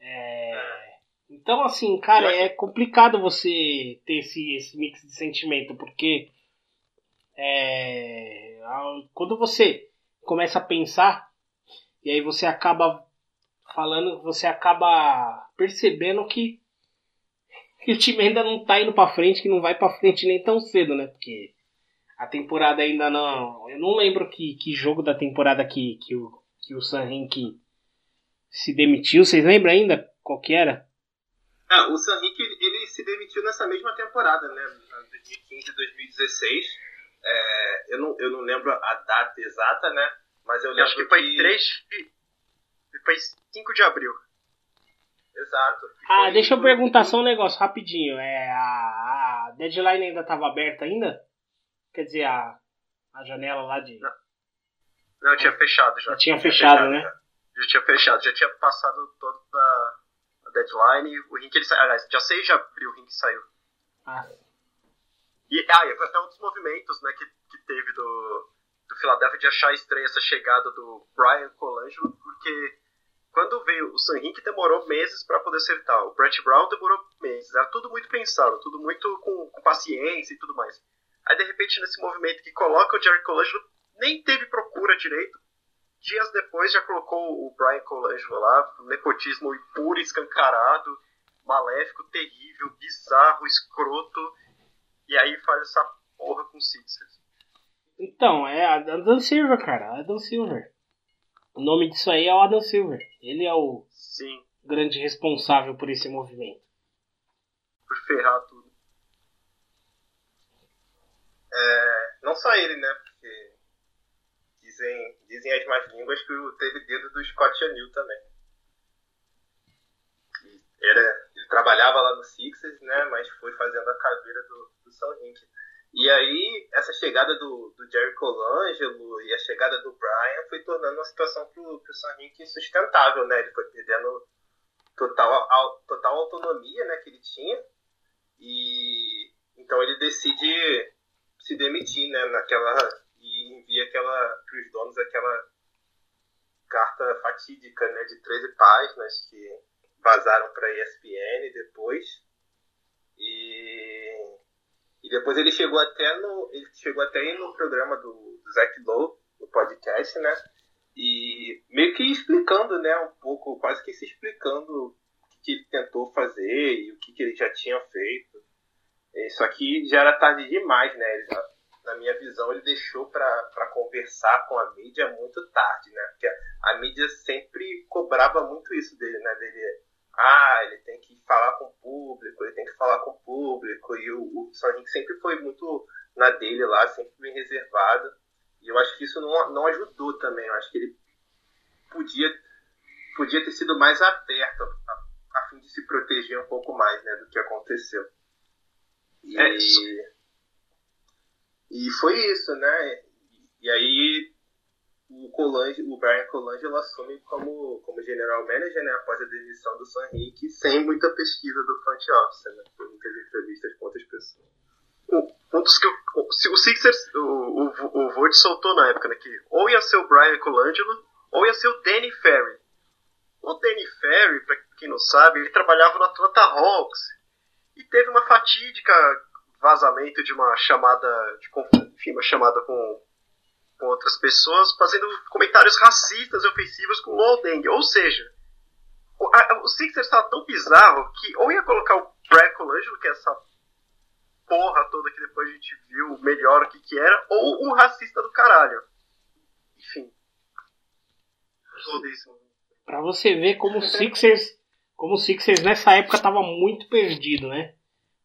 É, Então, assim, cara, é complicado você ter esse, esse mix de sentimento, porque é, quando você começa a pensar, e aí você acaba falando, você acaba percebendo que, que o time ainda não tá indo pra frente, que não vai pra frente nem tão cedo, né? Porque a temporada ainda não. Eu não lembro que, que jogo da temporada que, que o, que o San Henrique se demitiu. Vocês lembram ainda qual que era? Ah, o San Henrique, ele se demitiu nessa mesma temporada, né? 2015 e 2016. É, eu, não, eu não lembro a data exata, né? Mas eu Eu lembro acho que foi 3 de. Foi 5 de abril. Exato. Ah, Foi- deixa eu perguntar só um negócio rapidinho. É, a, a deadline ainda estava aberta ainda? Quer dizer, a, a janela lá de. Não, tinha fechado já. Já tinha fechado, né? Já. Já tinha fechado, já tinha passado toda a deadline. O Rink ele saiu. Aliás, dia 6 de abril o Rink saiu. Ah, E, ah, e foi até um dos movimentos né, que, que teve do, do Philadelphia de achar estranha essa chegada do Brian Colangelo, porque quando veio o San Henrique demorou meses para poder acertar, o Brett Brown demorou meses, era tudo muito pensado, tudo muito com, com paciência e tudo mais. Aí de repente nesse movimento que coloca o Jerry Colangelo, nem teve procura direito, dias depois já colocou o Brian Colangelo lá, nepotismo puro, escancarado, maléfico, terrível, bizarro, escroto, e aí faz essa porra com o Sixers. Então, é a Adam Silver, cara. Adam Silver. O nome disso aí é o Adam Silver. Ele é o Sim, grande responsável por esse movimento. por ferrar tudo. É, não só ele, né? Porque dizem, dizem as más línguas que teve dedo do Scott O'Neill também. Era, ele trabalhava lá no Sixers, né? Mas foi fazendo a caveira do, do São Rink. E aí, essa chegada do, do Jerry Colangelo e a chegada do Brian foi tornando uma situação pro, pro Rink insustentável, né? Ele foi perdendo total, total autonomia né, que ele tinha. E então ele decide se demitir, né, naquela e envia aquela para os donos aquela carta fatídica, né, de 13 páginas que vazaram para a ESPN depois. E e depois ele chegou até no ele chegou até no programa do, do Zach Lowe, no podcast, né? E meio que explicando, né, um pouco, quase que se explicando o que, ele tentou fazer e o que, que ele já tinha feito. É, Só que já era tarde demais, né? Ele já- na minha visão, ele deixou para conversar com a mídia muito tarde, né? Porque a, a mídia sempre cobrava muito isso dele, né? Dele, ah, ele tem que falar com o público, ele tem que falar com o público. E o, o Henrique sempre foi muito na dele lá, sempre bem reservado. E eu acho que isso não, não ajudou também. Eu acho que ele podia, podia ter sido mais aberto a, a fim de se proteger um pouco mais né, do que aconteceu. E, É isso. e foi isso, né? E aí o, Colangelo, o Brian Colangelo assume como, como general manager né, após a demissão do San Henrique, sem muita pesquisa do front office, né? Por muitas entrevistas com outras pessoas. um dos que o, o, Sixers, o, o, o Vogt soltou na época, né, que ou ia ser o Brian Colangelo, ou ia ser o Danny Ferry. O Danny Ferry, pra quem não sabe, ele trabalhava no Atlanta Hawks e teve uma fatídica vazamento de uma chamada, de, enfim, uma chamada com, com outras pessoas, fazendo comentários racistas e ofensivos com o Deng. Ou seja, o, a- o Sixers estava tão bizarro que ou ia colocar o Brian Colangelo, que é essa porra toda que depois a gente viu melhor o que que era, ou um racista do caralho. Enfim. Pra você ver como o Sixers, como o Sixers nessa época tava muito perdido, né?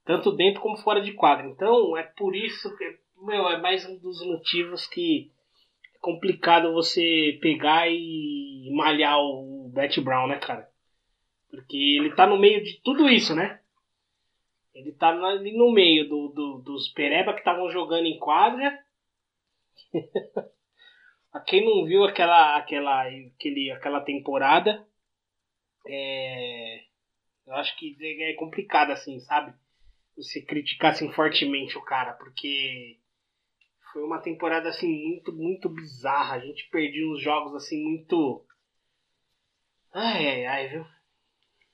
Tanto dentro como fora de quadra. Então é por isso que, meu, é mais um dos motivos que complicado você pegar e malhar o Brett Brown, né, cara? Porque ele tá no meio de tudo isso, né? Ele tá ali no meio do, do- dos pereba que estavam jogando em quadra. A quem não viu aquela, aquela, aquele, aquela temporada, é, eu acho que é complicado assim, sabe? Você criticar assim fortemente o cara, porque foi uma temporada assim muito, muito bizarra. A gente perdeu uns jogos assim muito. Ai, ai, ai, viu?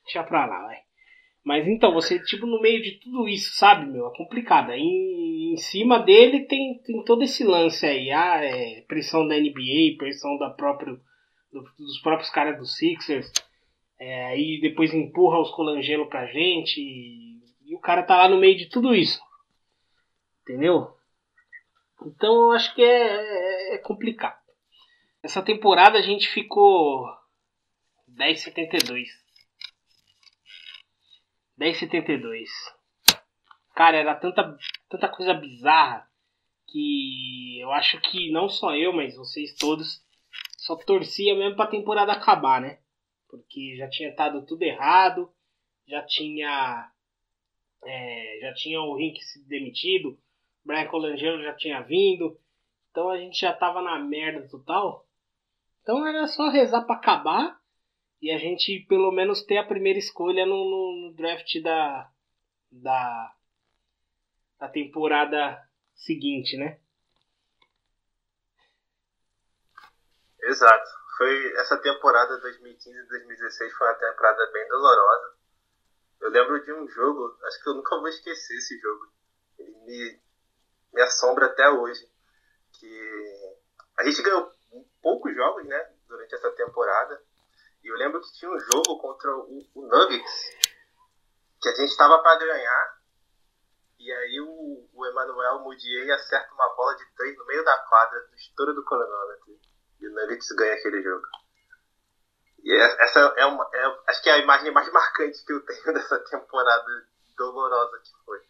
Deixa pra lá, vai. Mas então, você, tipo, no meio de tudo isso, sabe, meu? É complicado. Em, em cima dele tem, tem todo esse lance aí. Ah, é, pressão da NBA, pressão da próprio, do- dos próprios caras do Sixers. É, aí depois empurra os Colangelo pra gente. E, e o cara tá lá no meio de tudo isso. Entendeu? Então eu acho que é, é- é complicado. Essa temporada a gente ficou 10,72. 10,72. Cara, era tanta, tanta coisa bizarra que eu acho que não só eu, mas vocês todos só torcia mesmo pra temporada acabar, né? Porque já tinha dado tudo errado, já tinha é, já tinha o Rink se demitido, Brian Colangelo já tinha vindo, então a gente já tava na merda total. Então era só rezar pra acabar e a gente pelo menos ter a primeira escolha no, no- no draft da, da da temporada seguinte, né? Exato. Foi essa temporada 2015-2016 foi uma temporada bem dolorosa. Eu lembro de um jogo, acho que eu nunca vou esquecer esse jogo. Ele me, me assombra até hoje. Que a gente ganhou poucos jogos, né, durante essa temporada. E eu lembro que tinha um jogo contra o, o Nuggets, que a gente estava para ganhar, e aí o, o Emmanuel Mudier acerta uma bola de três no meio da quadra, no estouro do cronômetro. E o Nuggets ganha aquele jogo. E é- essa é uma. é- acho que é a imagem mais marcante que eu tenho dessa temporada dolorosa que foi.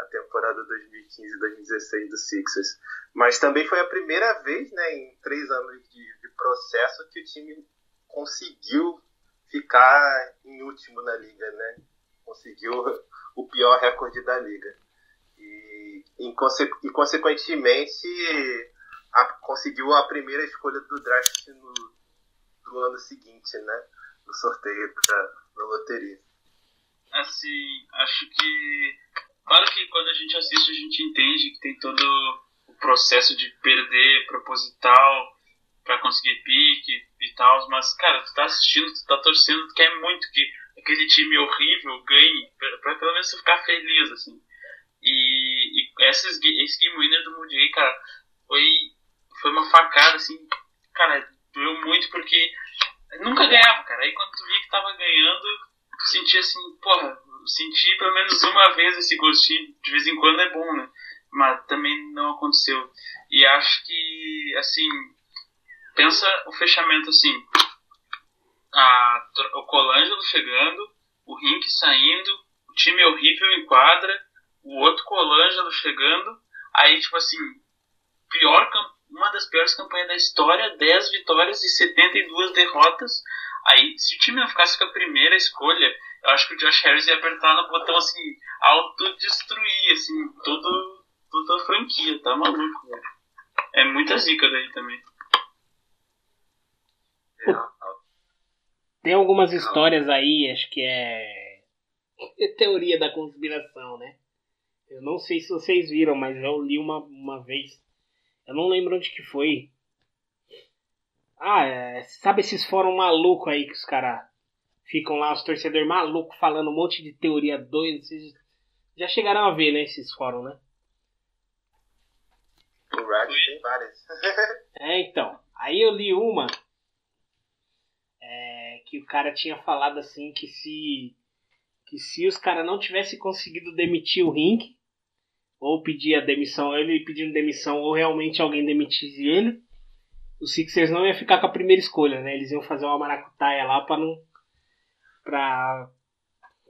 A temporada 2015-2016 do Sixers. Mas também foi a primeira vez, né, em três anos de, de processo, que o time conseguiu ficar em último na liga, né? Conseguiu o pior recorde da liga. E, em conse- e consequentemente, a- conseguiu a primeira escolha do draft no, do ano seguinte, né? No sorteio da loteria. Assim, acho que. Claro que quando a gente assiste, a gente entende que tem todo o processo de perder proposital pra conseguir pique e tal, mas, cara, tu tá assistindo, tu tá torcendo, tu quer muito que aquele time horrível ganhe, pra pelo menos ficar feliz, assim. E, e esses, ga- esse game winner do Moody, cara, foi, foi uma facada, assim, cara, doeu muito porque nunca ganhava, cara. Aí quando tu via que tava ganhando, tu sentia assim, porra, senti pelo menos uma vez esse gostinho, de vez em quando é bom, né? Mas também não aconteceu. E acho que, assim, pensa o fechamento assim, a, o Colangelo chegando, o Rink saindo, o time horrível em quadra, o outro Colangelo chegando, aí tipo assim, pior uma das piores campanhas da história, 10 vitórias e 72 derrotas. Aí, se o time não ficasse com a primeira escolha, eu acho que o Josh Harris ia apertar no botão assim, autodestruir, assim, todo, toda a franquia, tá maluco, velho. É muita zica daí também. Tem algumas histórias aí, acho que é. é teoria da conspiração, né? Eu não sei se vocês viram, mas eu li uma, uma vez. Eu não lembro onde que foi. Ah, é, sabe esses fóruns malucos aí que os caras ficam lá, os torcedores malucos, falando um monte de teoria doida. Vocês já chegaram a ver, né, esses fóruns, né? o Rad tem várias. É, então. Aí eu li uma é, que o cara tinha falado assim que se que se os caras não tivessem conseguido demitir o Rink ou pedir a demissão, ele pedindo demissão ou realmente alguém demitisse ele, os Sixers não ia ficar com a primeira escolha, né? Eles iam fazer uma maracutaia lá para não para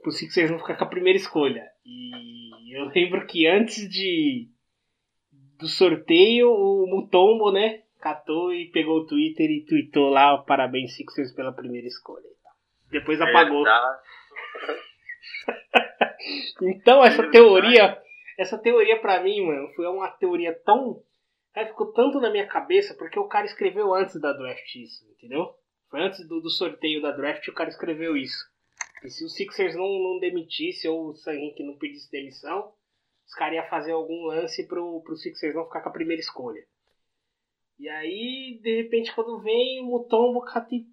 os Sixers não ficar com a primeira escolha. E eu lembro que antes de do sorteio, o Mutombo, né? Catou e pegou o Twitter e tweetou lá, parabéns Sixers pela primeira escolha. Depois apagou. Verdade. Então essa teoria, essa teoria pra mim, mano, foi uma teoria tão. Cara, ficou tanto na minha cabeça porque o cara escreveu antes da draft isso, entendeu? Foi antes do, do sorteio da draft o cara escreveu isso. E se o Sixers não, não demitisse ou o Sam Hinkie não pedisse demissão, os caras iam fazer algum lance pro, pro Sixers não ficar com a primeira escolha. E aí, de repente, quando vem o Mutombo, Cati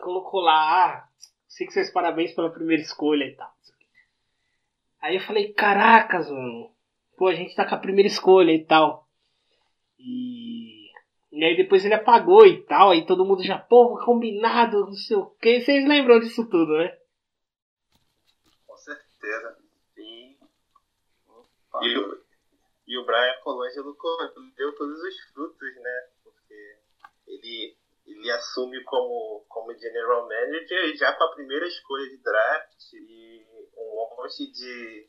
colocou lá, ah, Sixers parabéns pela primeira escolha e tal. Aí eu falei, caracas, mano. Pô, a gente tá com a primeira escolha e tal. E, e aí depois ele apagou e tal. Aí todo mundo já, pô, combinado, não sei o que. Vocês lembram disso tudo, né? Com certeza. E, e, o, e o Brian Colangelo co- deu todos os frutos, né? Porque ele, ele assume como, como general manager já com a primeira escolha de draft e um monte de,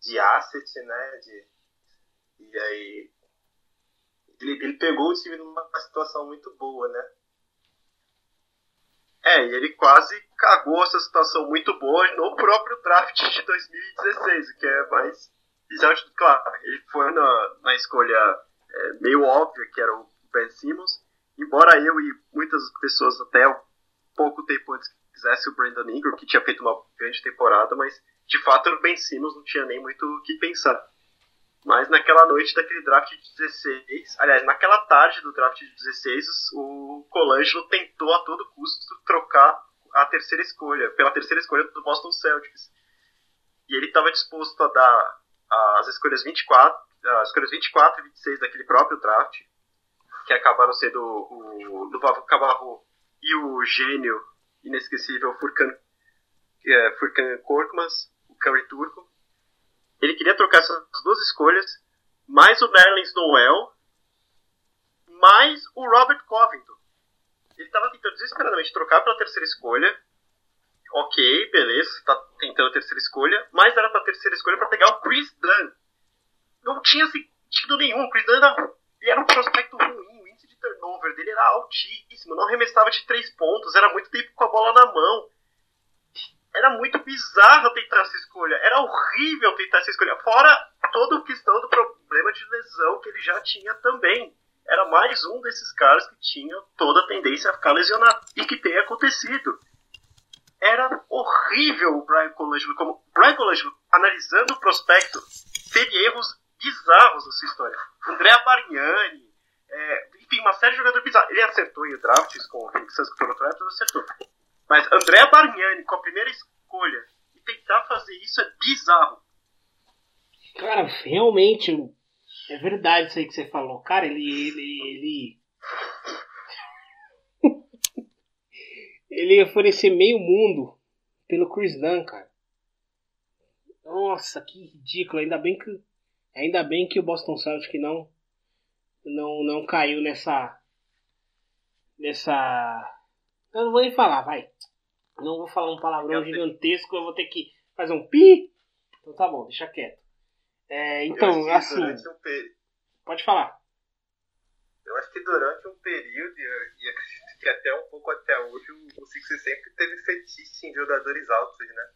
de asset, né? De, e aí ele, ele pegou o time numa situação muito boa, né? É, e ele quase cagou essa situação muito boa no próprio draft de 2016, o que é mais claro. Ele foi na, na escolha é, meio óbvia, que era o Ben Simmons, embora eu e muitas pessoas até pouco tempo antes quisesse o Brandon Ingram, que tinha feito uma grande temporada, mas de fato o Ben Simmons não tinha nem muito o que pensar. Mas naquela noite daquele draft de 16, aliás, naquela tarde do draft de 16, o Colangelo tentou a todo custo trocar a terceira escolha, pela terceira escolha do Boston Celtics. E ele estava disposto a dar as escolhas 24, as escolhas 24 e 26 daquele próprio draft, que que acabaram sendo o Luvavo Cabarro e o gênio inesquecível Furkan, é, Furkan Korkmaz, o Curry Turco. Ele queria trocar essas duas escolhas, mais o Nerlens Noel, mais o Robert Covington. Ele estava tentando desesperadamente trocar para a terceira escolha. Ok, beleza, está tentando a terceira escolha, mas era para a terceira escolha para pegar o Chris Dunn. Não tinha sentido nenhum. O Chris Dunn era, era um prospecto ruim, o índice de turnover dele era altíssimo, não arremessava de três pontos, era muito tempo com a bola na mão. Era muito bizarro tentar essa escolha, era horrível tentar essa escolha. Fora toda a questão do problema de lesão que ele já tinha também era mais um desses caras que tinha toda a tendência a ficar lesionado. E que tem acontecido. Era horrível o Brian Colangelo. Como Brian Colangelo, analisando o prospecto, teve erros bizarros na sua história. André Bargnani, é, enfim, uma série de jogadores bizarros. Ele acertou em drafts com o Phoenix Suns, Toronto acertou. Mas André Bargnani, com a primeira escolha, e tentar fazer isso é bizarro. Cara, realmente, é verdade isso aí que você falou. Cara, ele. Ele. Ele, ele ia oferecer meio mundo pelo Chris Dunn, cara. Nossa, que ridículo. Ainda bem que. Ainda bem que o Boston Celtics não. Não, não caiu nessa. Nessa. Eu não vou nem falar, vai. Não vou falar um palavrão gigantesco, eu vou ter que fazer um pi. Então tá bom, deixa quieto. É, então, eu assim. um pe- Pode falar. Eu acho que durante um período, e acredito que até um pouco até hoje, o Sixers sempre teve fetiche em jogadores altos, né?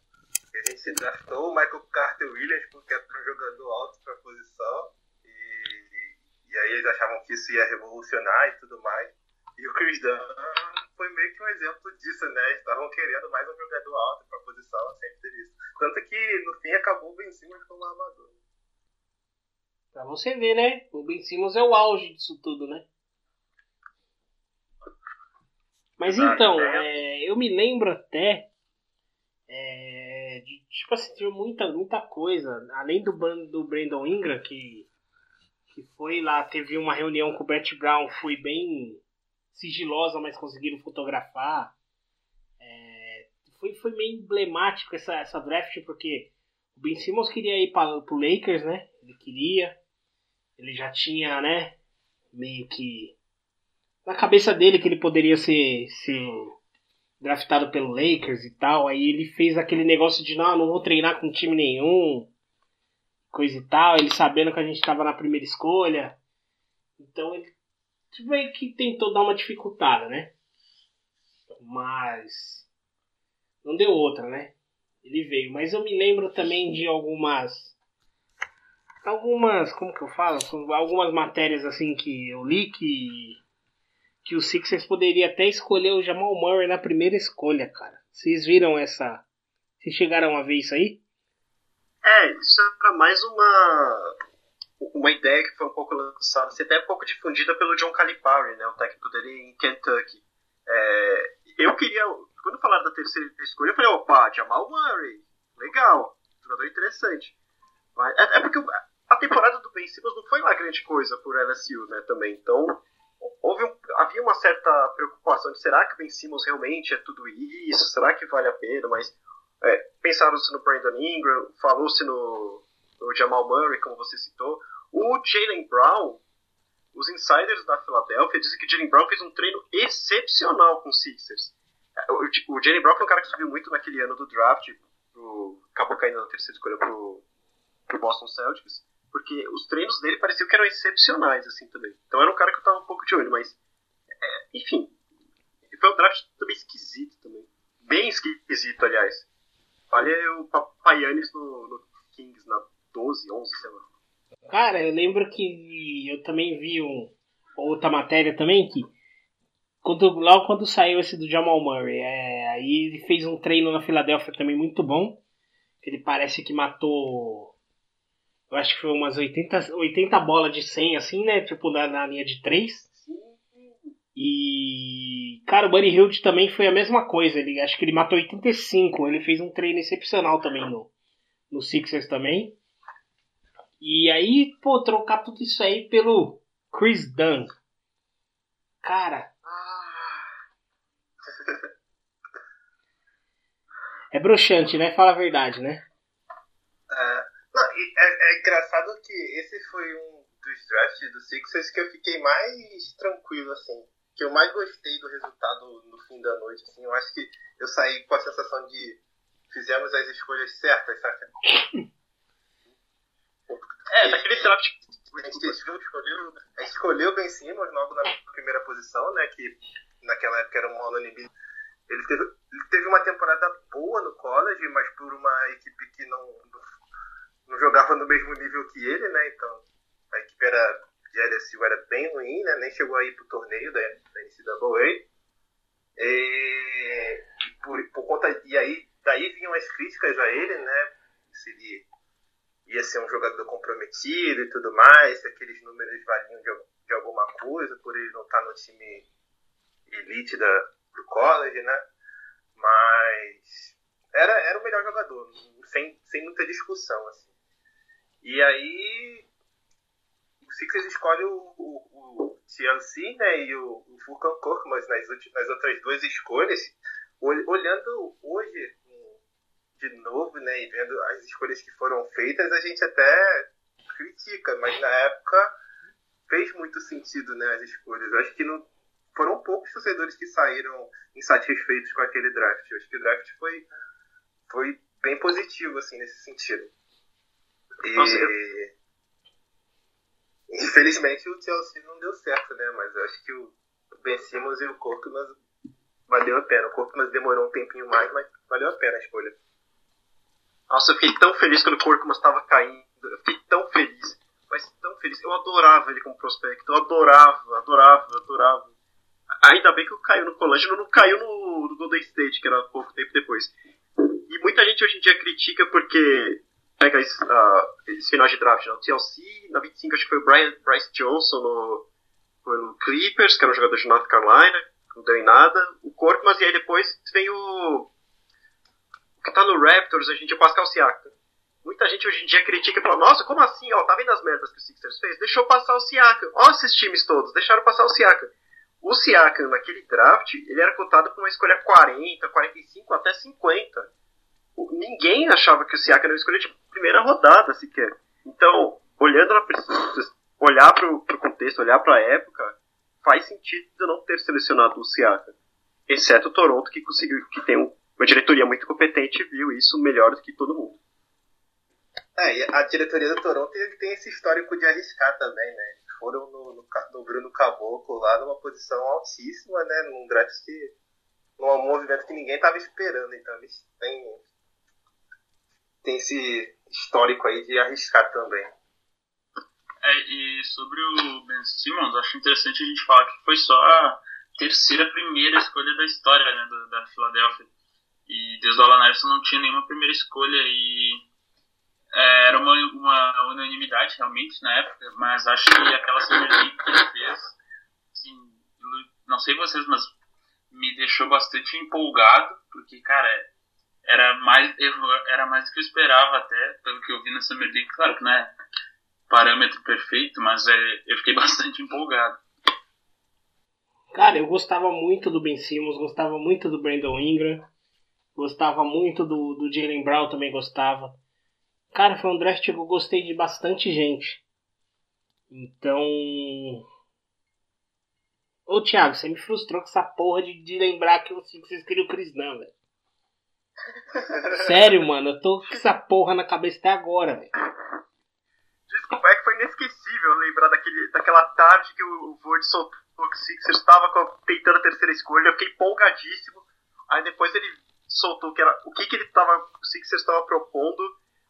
A gente draftou o Michael Carter Williams porque era um jogador alto para a posição, e, e aí eles achavam que isso ia revolucionar e tudo mais. E o Chris Dunn um exemplo disso, né? Estavam querendo mais um jogador alto para a posição, sempre teve isso. Tanto que no fim acabou o Ben Simmons como armador. Pra você ver, né? O Ben Simmons é o auge disso tudo, né? Mas então, né? é, eu me lembro até é, de tipo assim, tinha muita, muita coisa. Além do, do Brandon Ingram, que, que foi lá, teve uma reunião com o Brett Brown, foi bem sigilosa, mas conseguiram fotografar. É, foi, foi meio emblemático essa, essa draft, porque o Ben Simmons queria ir para o Lakers, né? Ele queria. Ele já tinha, né? Meio que. Na cabeça dele que ele poderia ser, ser draftado pelo Lakers e tal. Aí ele fez aquele negócio de não, não vou treinar com time nenhum. Coisa e tal. Ele sabendo que a gente tava na primeira escolha. Então ele meio que tentou dar uma dificultada, né? Mas. Não deu outra, né? Ele veio. Mas eu me lembro também de algumas. Algumas. Como que eu falo? Algumas matérias assim que eu li que. Que o Sixers poderia até escolher o Jamal Murray na primeira escolha, cara. Vocês viram essa. Vocês chegaram a ver isso aí? É, isso era mais uma uma ideia que foi um pouco lançada, assim, até um pouco difundida pelo John Calipari, né, o técnico dele em Kentucky. É, eu queria, quando falaram da terceira escolha, eu falei, opa, Jamal Murray, legal, jogador interessante. Mas, é, é porque a temporada do Ben Simmons não foi lá grande coisa por LSU, né, também. Então, houve um- havia uma certa preocupação de será que o Ben Simmons realmente é tudo isso? Será que vale a pena? Mas é, pensaram-se no Brandon Ingram, falou-se no, no Jamal Murray, como você citou. O Jalen Brown, os insiders da Filadélfia dizem que o Jalen Brown fez um treino excepcional com o Sixers. É, O, o Jalen Brown foi um cara que subiu muito naquele ano do draft, pro, acabou caindo na terceira escolha pro, pro Boston Celtics, porque os treinos dele pareciam que eram excepcionais, assim, também. Então era um cara que eu tava um pouco de olho, mas, é, enfim, foi um draft também esquisito também. Bem esquisito, aliás. Olha o Papaianis no, no Kings na 12, 11, sei lá. Cara, eu lembro que eu também vi um, outra matéria também que quando, logo quando saiu esse do Jamal Murray, é, aí ele fez um treino na Filadélfia também muito bom. Ele parece que matou. Eu acho que foi umas 80, 80 bolas de 100, assim, né? Tipo na, na linha de 3. E. Cara, o Buddy Hilde também foi a mesma coisa. Ele, acho que ele matou 85. Ele fez um treino excepcional também no, no Sixers também. E aí, pô, trocar tudo isso aí pelo Chris Dunn. Cara. É broxante, né? Fala a verdade, né? É, não, é, é engraçado que esse foi um dos drafts do Sixers que eu fiquei mais tranquilo, assim. Que eu mais gostei do resultado no fim da noite, assim. Eu acho que eu saí com a sensação de fizemos as escolhas certas, saca? É, daquele draft. A gente escolheu, a gente escolheu Ben Simmons logo na primeira posição, né? Que naquela época era uma unanimidade. Ele teve, ele teve uma temporada boa no college, mas por uma equipe que não, não, não jogava no mesmo nível que ele, né? Então a equipe era, de LSU era bem ruim, né? Nem chegou aí pro torneio da, da NCAA. E, e por, por conta. E aí, daí vinham as críticas a ele, né? Se ele ia ser um jogador comprometido e tudo mais, se aqueles números valiam de, de alguma coisa, por ele não estar no time elite da, do college, né? Mas era, era o melhor jogador, sem, sem muita discussão, assim. E aí o Sixers escolhe o, o, o né, e o, o Furkan Korkmaz nas, nas outras duas escolhas. Ol- Olhando hoje de novo, né, e vendo as escolhas que foram feitas, a gente até critica, mas na época fez muito sentido, né, as escolhas. Eu acho que não, foram poucos torcedores que saíram insatisfeitos com aquele draft. Eu acho que o draft foi, foi bem positivo, assim, nesse sentido. E... Nossa, Infelizmente o Chelsea não deu certo, né? Mas eu acho que o Ben Simmons e o Korkmaz valeu a pena. O Korkmaz demorou um tempinho mais, mas valeu a pena a escolha. Nossa, eu fiquei tão feliz quando o Korkmaz estava caindo. Eu fiquei tão feliz. Mas tão feliz. Eu adorava ele como prospecto. Eu adorava, adorava, adorava. Ainda bem que eu caiu no colégio, não caiu no, no Golden State, que era pouco tempo depois. E muita gente hoje em dia critica porque pega esse, ah, esse final de draft. Né? O TLC, na 25, acho que foi o Brian, Bryce Johnson no, no Clippers, que era um jogador de North Carolina, não deu em nada. O Korkmaz, e aí depois vem o. O tá no Raptors, a gente, o Pascal Siakam. Muita gente hoje em dia critica e fala, nossa, como assim? Ó, tá vendo as merdas que o Sixers fez? Deixou passar o Siakam. Ó esses times todos, deixaram passar o Siakam. O Siakam, naquele draft, ele era cotado com uma escolha 40, 45, até 50. O- Ninguém achava que o Siakam era uma escolha de primeira rodada sequer. Então, olhando na, olhar pro, pro contexto, olhar pra época, faz sentido não ter selecionado o Siakam. Exceto o Toronto, que conseguiu, que tem um- uma diretoria muito competente viu isso melhor do que todo mundo. É, e a diretoria do Toronto tem, tem esse histórico de arriscar também, né? Eles Foram no, no, no Bruno Caboclo lá numa posição altíssima, né? Num draft que. num movimento que ninguém tava esperando. Então eles têm. tem esse histórico aí de arriscar também. É, e sobre o Ben Simmons, acho interessante a gente falar que foi só a terceira primeira escolha da história né, do- da Filadélfia. E Alan Iverson não tinha nenhuma primeira escolha e é, era uma, uma unanimidade realmente na época, mas acho que aquela Summer League que ele fez, assim, não sei vocês, mas me deixou bastante empolgado, porque, cara, era mais, era mais do que eu esperava até, pelo que eu vi na Summer League, claro que não é parâmetro perfeito, mas é, eu fiquei bastante empolgado. Cara, eu gostava muito do Ben Simmons, gostava muito do Brandon Ingram, gostava muito do, do Jalen Brown, também gostava. Cara, foi um draft que eu gostei de bastante gente. Então. Ô Thiago, você me frustrou com essa porra de, de lembrar que vocês queriam o Chris Dunn, velho. Sério, mano, eu tô com essa porra na cabeça até agora, velho. Desculpa, é que foi inesquecível lembrar daquele, daquela tarde que o Word soltou que o Sixers estava tentando a terceira escolha. Eu fiquei empolgadíssimo. Aí depois ele soltou que era, o que, que ele tava, o Sixers estava propondo.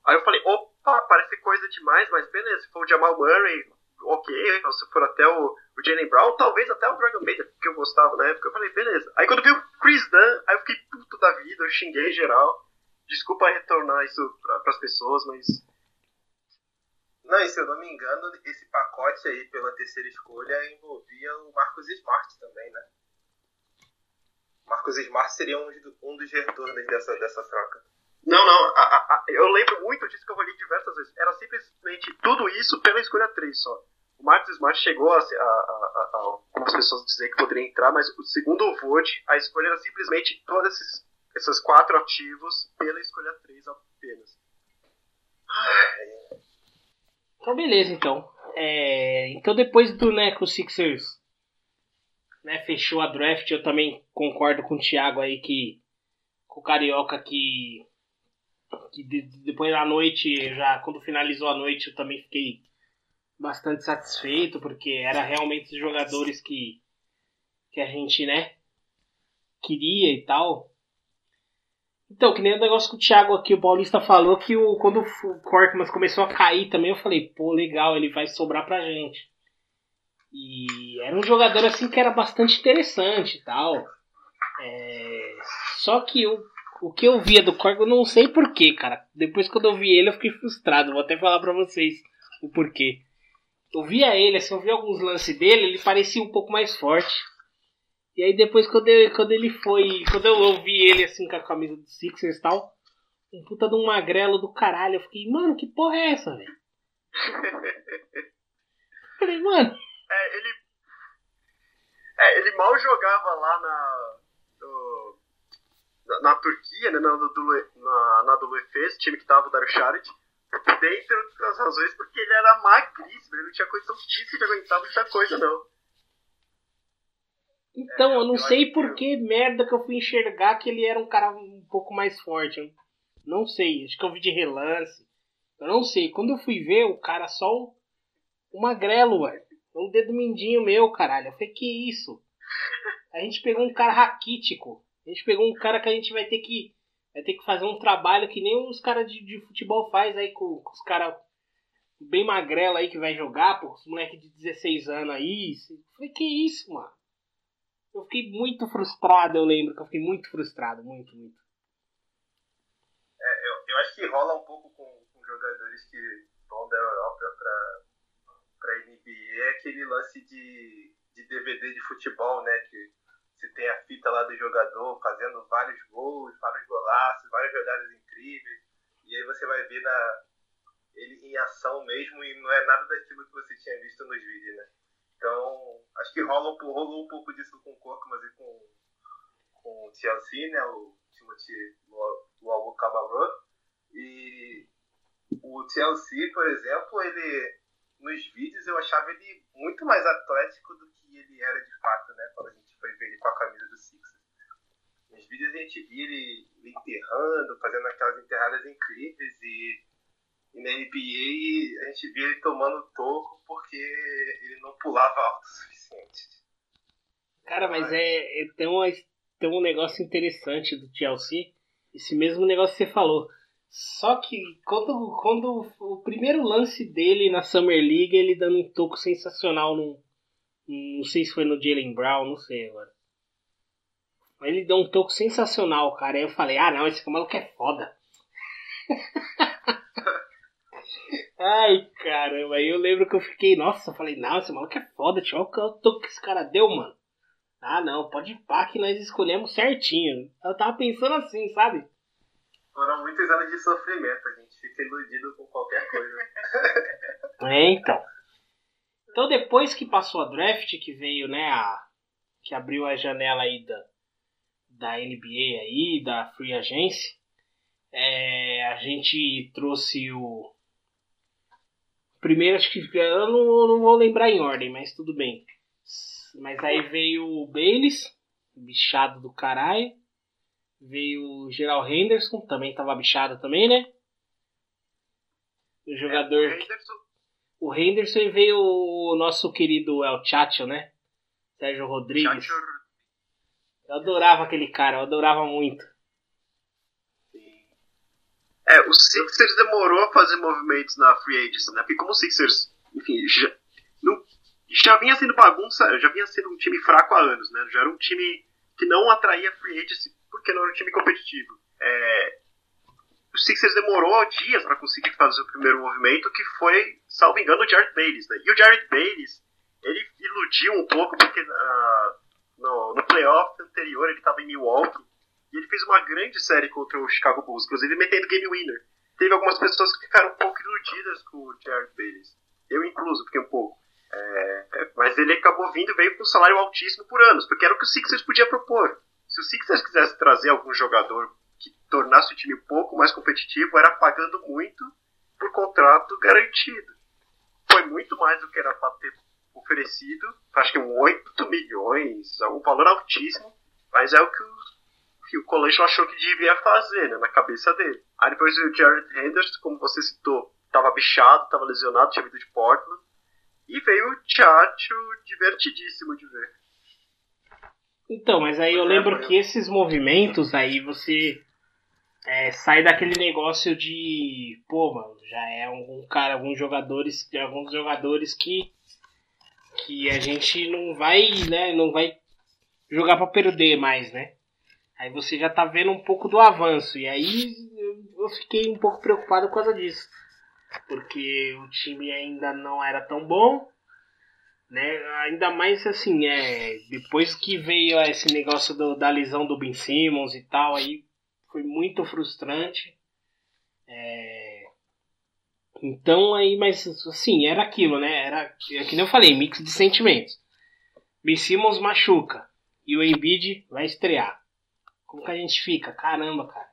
Aí eu falei, opa, parece coisa demais, mas beleza, se for o Jamal Murray, ok. Se for até o, o Jalen Brown, talvez até o Dragon Maiden, que eu gostava na época. Eu falei, beleza. Aí quando vi o Chris Dunn, aí eu fiquei puto da vida, eu xinguei geral. Desculpa retornar isso para as pessoas, mas Não, e se eu não me engano, esse pacote aí pela terceira escolha envolvia o Marcos Smart também, né? Marcos Smart seria um, dos- um dos retornos dessa, dessa troca. Não, não, a- a- a- eu lembro muito disso que eu li diversas vezes. Era simplesmente tudo isso pela escolha 3 só. O Marcus Smart chegou a, a- a- a- ao algumas pessoas dizer que poderia entrar, mas o segundo vote, a escolha era simplesmente todos esses, esses quatro ativos pela escolha 3 apenas. Então, beleza, então. É, então, depois do né, que Sixers né, fechou a draft, eu também concordo com o Thiago aí que com o Carioca que, que de- depois da noite, já quando finalizou a noite, eu também fiquei bastante satisfeito, porque era realmente os jogadores que, que a gente, né, queria e tal. Então, que nem o negócio que o Thiago aqui, o Paulista falou, que o, quando o Korkmaz começou a cair também, eu falei, pô, legal, ele vai sobrar pra gente. E era um jogador assim que era bastante interessante e tal. É, Só que o, o que eu via do Korkmaz, eu não sei porquê, cara. Depois quando eu vi ele, eu fiquei frustrado. Vou até falar pra vocês o porquê. Eu via ele, assim, eu vi alguns lances dele, ele parecia um pouco mais forte. E aí depois quando, eu- quando ele foi. Quando eu ouvi ele assim com a camisa do Sixers e tal, um puta de um magrelo do caralho, eu fiquei, mano, que porra é essa, velho? Falei, mano, mal jogava lá na. no- na, na Turquia, né? Na, do, na, na do Efes, time que tava o Dario Saric. Dentre outras razões, porque ele era magríssimo, ele não tinha coisa tão difícil de aguentar muita coisa, não. então eu não eu sei por que- que merda que eu fui enxergar que ele era um cara um pouco mais forte. Eu não sei, acho que eu vi de relance. Eu não sei. Quando eu fui ver, o cara só um magrelo, velho. Um dedo mindinho meu, caralho. Eu falei, que isso? A gente pegou um cara raquítico. A gente pegou um cara que a gente vai ter que. Vai ter que fazer um trabalho que nem os caras de, de futebol faz aí com, com os caras bem magrelo aí que vai jogar, pô, os moleque de 16 anos aí. Eu falei, que isso, mano? Eu fiquei muito frustrado, eu lembro que eu fiquei muito frustrado, muito, muito. Eu, eu acho que rola um pouco com, com jogadores que vão da Europa pra, pra NBA é aquele lance de, de DVD de futebol, né? Que você tem a fita lá do jogador fazendo vários gols, vários golaços, várias jogadas incríveis. E aí você vai ver na, ele em ação mesmo e não é nada daquilo que você tinha visto nos vídeos, né? Então, acho que rola, rolou um pouco disso com o Korkmaz e com, com o Chelsea, né? O Timothy Luau Cabarro. E o Chelsea, por exemplo, ele nos vídeos eu achava ele muito mais atlético do que ele era de fato, né? Quando a gente foi ver ele com a camisa do Sixers. Nos vídeos a gente via ele, enterrando, fazendo aquelas enterradas incríveis e, e na NBA a gente via ele tomando toco porque ele não pulava alto o suficiente. Cara, mas é, é tem, uma, tem um negócio interessante do Chelsea, esse mesmo negócio que você falou. Só que quando, quando o primeiro lance dele na Summer League, ele dando um toco sensacional no. Não sei se foi no Jalen Brown, não sei agora. Mas ele deu um toco sensacional, cara. Aí eu falei, ah não, esse maluco é foda. Ai, caramba, aí eu lembro que eu fiquei, nossa, eu falei, não, esse maluco é foda, tio, olha o toco que esse cara deu, mano. Ah, não, pode pá que nós escolhemos certinho. Eu tava pensando assim, sabe? Foram muitos anos de sofrimento, a gente fica iludido com qualquer coisa. É, então. Então depois que passou a draft, que veio, né, a que abriu a janela aí da, da NBA aí, da Free Agency, é, a gente trouxe o primeiro, acho que eu não, não vou lembrar em ordem, mas tudo bem. Mas aí veio o Bayless, bichado do caralho. Veio o Gerald Henderson, também tava bichado também, né? O jogador. O Henderson, O Henderson e veio o nosso querido El Chacho, né? Sérgio Rodrigues. Chacho, Eu adorava aquele cara, eu adorava muito. É, o Sixers demorou a fazer movimentos na Free Agency, né? Porque como o Sixers, enfim, já, não, já vinha sendo bagunça, já vinha sendo um time fraco há anos, né? Já era um time que não atraía Free Agency porque não era um time competitivo. É, o Sixers demorou dias para conseguir fazer o primeiro movimento, que foi, salvo engano, o Jared Bayless, né? E o Jared Bayless, ele iludiu um pouco porque ah, no, no playoff anterior ele estava em Milwaukee e ele fez uma grande série contra o Chicago Bulls, inclusive metendo game winner. Teve algumas pessoas que ficaram um pouco iludidas com o Jared Bayless. Eu incluso, fiquei um pouco. É, mas ele acabou vindo e veio com um salário altíssimo por anos, porque era o que o Sixers podia propor. Se o Sixers quisesse trazer algum jogador que tornasse o time um pouco mais competitivo, era pagando muito por contrato garantido. Foi muito mais do que era para ter oferecido, acho que um 8 milhões, um valor altíssimo, mas é o que o, que o colégio achou que devia fazer, né, na cabeça dele. Aí depois o Jared Henderson, como você citou, estava bichado, estava lesionado, tinha vindo de Portland, e veio o Tchatcho divertidíssimo de ver. Então, mas aí eu é, lembro que esses movimentos aí você é, sai daquele negócio de, pô, mano, já é algum cara, alguns jogadores, alguns jogadores que que a gente não vai, né, não vai jogar pra perder mais, né? Aí você já tá vendo um pouco do avanço e aí eu- eu fiquei um pouco preocupado por causa disso. Porque o time ainda não era tão bom, né? Ainda mais assim, é, depois que veio esse negócio do- da lesão do Ben Simmons e tal, aí foi muito frustrante. É, então aí, mas assim, era aquilo, né? Era, é que nem eu falei, mix de sentimentos. Ben Simmons machuca e o Embiid vai estrear. Como que a gente fica? Caramba, cara.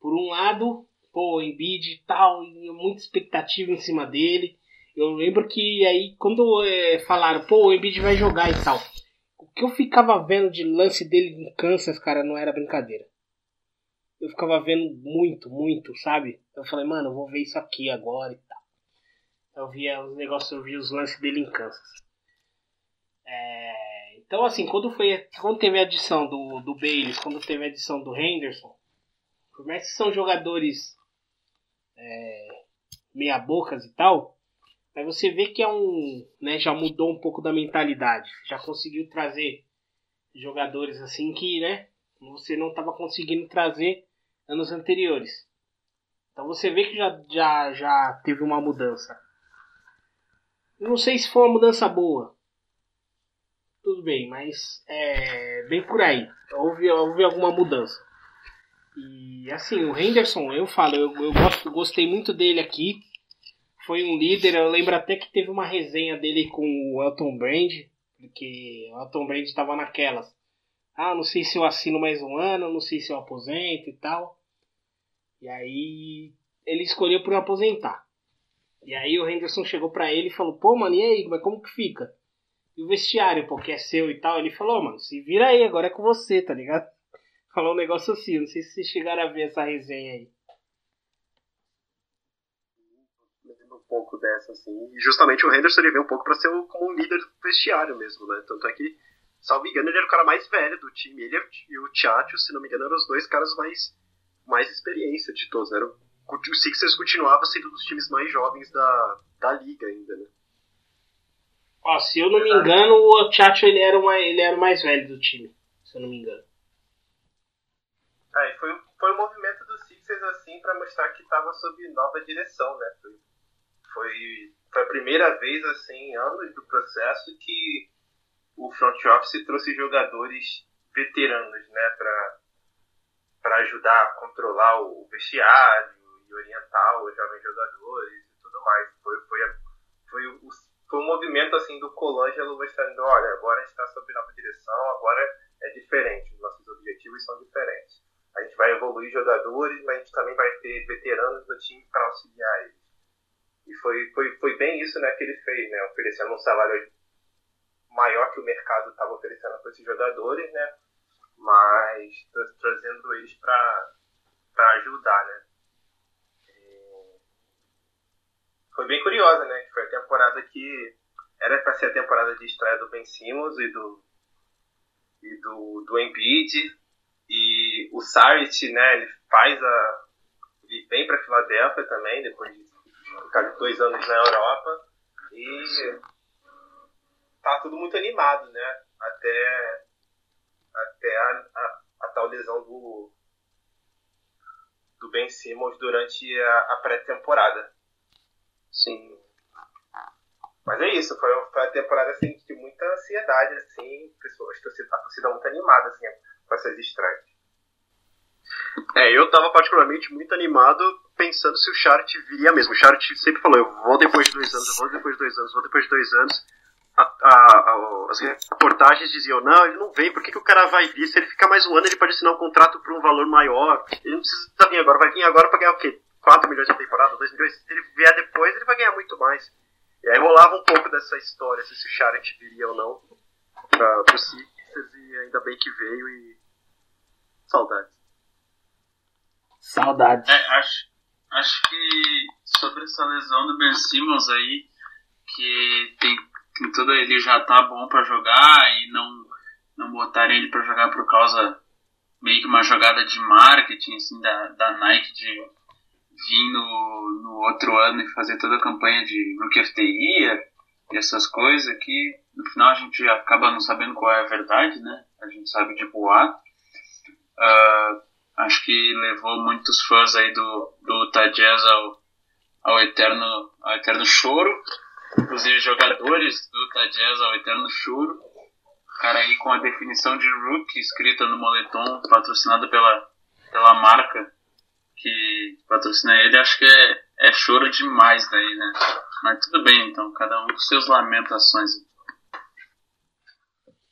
Por um lado, pô, Embiid e tal, muita expectativa em cima dele. Eu lembro que aí, quando é, falaram, pô, o Embiid vai jogar e tal. O que eu ficava vendo de lance dele em Kansas, cara, não era brincadeira. Eu ficava vendo muito, muito, sabe? Eu falei, mano, eu vou ver isso aqui agora e tal. Eu via os negócios, eu via os lances dele em Kansas. É, então, assim, quando, foi, quando teve a adição do, do Bayless, quando teve a adição do Henderson, por mais que são jogadores é, meia bocas e tal, mas você vê que é um, né, já mudou um pouco da mentalidade, já conseguiu trazer jogadores assim que, né, você não estava conseguindo trazer anos anteriores. Então você vê que já, já, já teve uma mudança. Não sei se foi uma mudança boa. Tudo bem, mas é bem por aí. Houve, houve alguma mudança. E assim, o Henderson, eu falo, eu, eu gosto, gostei muito dele aqui. Foi um líder, eu lembro até que teve uma resenha dele com o Elton Brand, porque o Elton Brand estava naquelas. Ah, não sei se eu assino mais um ano, não sei se eu aposento e tal. E aí ele escolheu por aposentar. E aí o Henderson chegou pra ele e falou, pô, mano, e aí, mas como que fica? E o vestiário, pô, que é seu e tal, ele falou, "Ô, mano, se vira aí, agora é com você, tá ligado? Falou um negócio assim, não sei se vocês chegaram a ver essa resenha aí. lembro um pouco dessa, assim. E justamente o Henderson ele veio um pouco pra ser o- como um líder do vestiário mesmo, né? Tanto é que, salvo engano, ele era o cara mais velho do time. Ele e o Tchatcho, se não me engano, eram os dois caras mais, mais experiência de todos. Era, o o Sixers continuava sendo um dos times mais jovens da, da liga ainda, né? Ó, se eu não me engano, o Chacho ele era, uma, ele era o mais velho do time, se eu não me engano. É, e foi, foi um movimento do Sixers assim pra mostrar que tava sob nova direção, né? Foi, foi, foi a primeira vez assim, em anos do processo que o front office trouxe jogadores veteranos, né, pra, pra ajudar a controlar o vestiário e orientar os jovens jogadores e tudo mais. Foi, foi, foi, o, foi um movimento assim do Colangelo mostrando, olha, agora a gente está sob nova direção, agora é diferente, os nossos objetivos são diferentes. A gente vai evoluir jogadores, mas a gente também vai ter veteranos no time para auxiliar eles. E foi, foi, foi bem isso né, que ele fez, né, oferecendo um salário maior que o mercado estava oferecendo para esses jogadores, né, mas tra- trazendo eles para ajudar, né. Foi bem curiosa, né, foi a temporada que era para ser a temporada de estreia do Ben Simmons e do e do, do Embiid e o Saric, né, ele faz a ele vem para Filadélfia também depois de ficar dois anos na Europa e tá tudo muito animado, né, até até a, a, a tal lesão do do Ben Simmons durante a, a pré-temporada. Sim. Mas é isso, foi, foi uma temporada assim, de muita ansiedade, assim, pessoas, a torcida, a torcida muito animada assim, com essas estreias. É, eu tava particularmente muito animado pensando se o Chart viria mesmo. O Chart sempre falou, eu vou depois de dois anos, eu vou depois de dois anos, vou depois de dois anos. A, a, a, as reportagens diziam, não, ele não vem, por que, que o cara vai vir? Se ele ficar mais um ano, ele pode assinar um contrato por um valor maior. Ele não precisa vir agora, vai vir agora pra ganhar o quê? 4 milhões na temporada, 2 milhões? Se ele vier depois, ele vai ganhar muito mais. E aí rolava um pouco dessa história, se o Chart viria ou não pra, pro Sixers, e ainda bem que veio e... Saudades. Saudades. É, acho, acho que sobre essa lesão do Ben Simmons aí, que tem, tem toda ele já tá bom pra jogar e não, não botarem ele pra jogar por causa meio que uma jogada de marketing assim, da, da Nike de vir no, no outro ano e fazer toda a campanha de Rookie of the Year e essas coisas que no final a gente acaba não sabendo qual é a verdade, né? A gente sabe de boato. Ah, acho que levou muitos fãs aí do, do Utah Jazz ao, ao, eterno, ao eterno choro, inclusive jogadores do Utah Jazz ao eterno choro. O cara aí com a definição de rookie escrita no moletom, patrocinado pela, pela marca que patrocina ele, acho que é, é choro demais daí, né? Mas tudo bem, então, cada um com seus lamentações.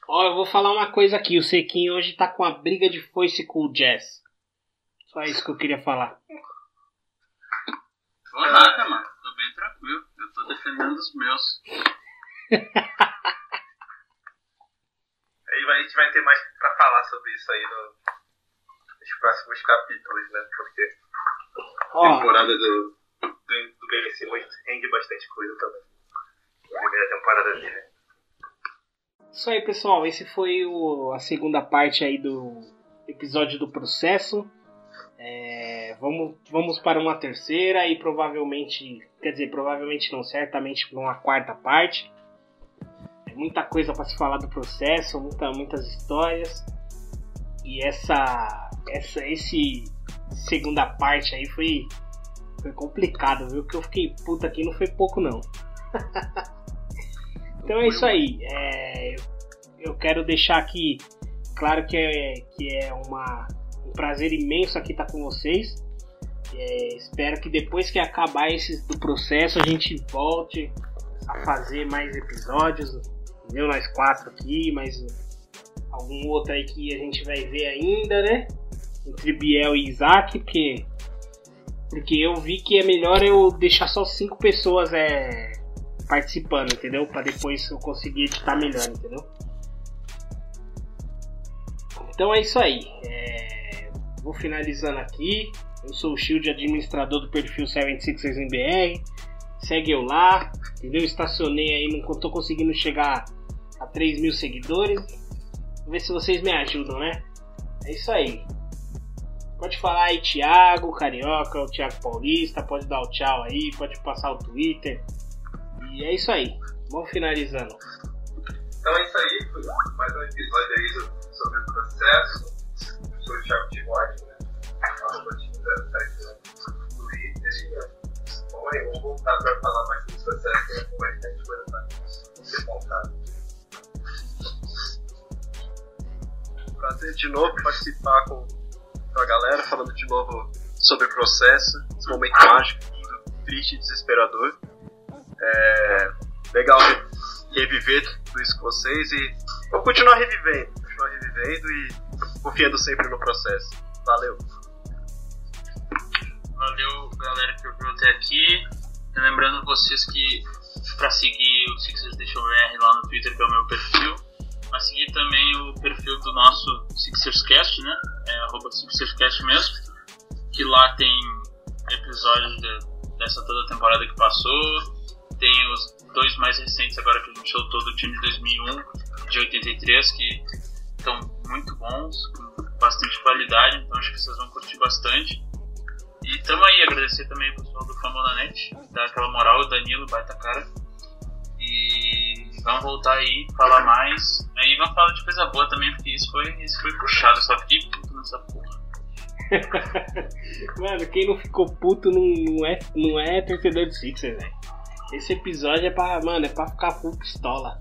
Ó, eu vou falar uma coisa aqui. O Sequinho hoje tá com a briga de foice com o Jazz. Só isso que eu queria falar. Tô nada, mano. Tô bem tranquilo. Eu tô defendendo os meus. Aí a gente vai ter mais pra falar sobre isso aí no- nos próximos capítulos, né? Porque a temporada do, do, do Simmons rende bastante coisa também. A primeira temporada dele. isso aí, pessoal. Esse foi o, a segunda parte aí do episódio do processo. É, vamos, vamos para uma terceira e provavelmente, quer dizer, provavelmente não, certamente para uma quarta parte. É muita coisa para se falar do processo, muita, muitas histórias. E essa, essa, esse segunda parte aí foi, foi complicado, viu? Que eu fiquei puta aqui não foi pouco não. então é isso aí. É, eu quero deixar aqui claro que é, que é uma, um prazer imenso aqui estar com vocês. É, espero que depois que acabar esse do processo a gente volte a fazer mais episódios. Entendeu? Nós quatro aqui, mais algum outro aí que a gente vai ver ainda, né? Entre Biel e Isaac, porque, porque eu vi que é melhor eu deixar só cinco pessoas é, participando, entendeu? Para depois eu conseguir editar melhor, entendeu? Então é isso aí. É, Vou finalizando aqui. Eu sou o Shield, administrador do perfil 76ers Segue eu lá, entendeu? Estacionei aí, não tô conseguindo chegar a 3 mil seguidores. Vou ver se vocês me ajudam, né? É isso aí. Pode falar aí, Thiago, Carioca, o Thiago Paulista. Pode dar o tchau aí, pode passar o Twitter. E é isso aí. Vamos finalizando. Então é isso aí, mais um episódio aí sobre o processo. O Thiago Timóteo, né? Arroba Tim07 no Twitter. E, Bom, aí, vamos voltar para falar mais sobre o processo, que tem bastante coisa para ser contada. Prazer de novo participar com, a galera, falando de novo sobre o processo, esse momento mágico, lindo, triste e desesperador. É legal re- reviver tudo isso com vocês e vou continuar revivendo, continuar revivendo e confiando sempre no processo. Valeu! Valeu, galera, que ouviu até aqui. Lembrando vocês que para seguir o Sixers Deixa BR lá no Twitter, que é o meu perfil, mas seguir também o perfil do nosso SixersCast, né? É arroba SixersCast mesmo, que lá tem episódios de- dessa toda a temporada que passou. Tem os dois mais recentes agora que a gente soltou do time de 2001, de 83, que estão muito bons, com bastante qualidade, então acho que vocês vão curtir bastante. E tamo aí, agradecer também o pessoal do Fambonanet, dar aquela moral, o Danilo, baita cara. E vamos voltar aí, falar mais. Aí vamos falar de coisa boa também, porque isso foi, isso foi puxado, só fiquei puto nessa porra. Mano, quem não ficou puto não, é, não é torcedor do Sixers, velho. Esse episódio é pra, mano, é pra ficar full pistola.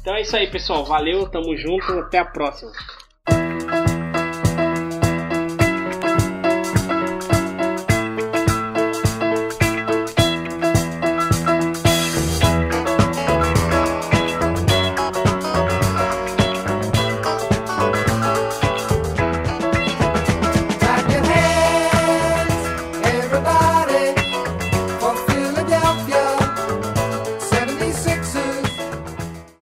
Então é isso aí, pessoal. Valeu, tamo junto, até a próxima.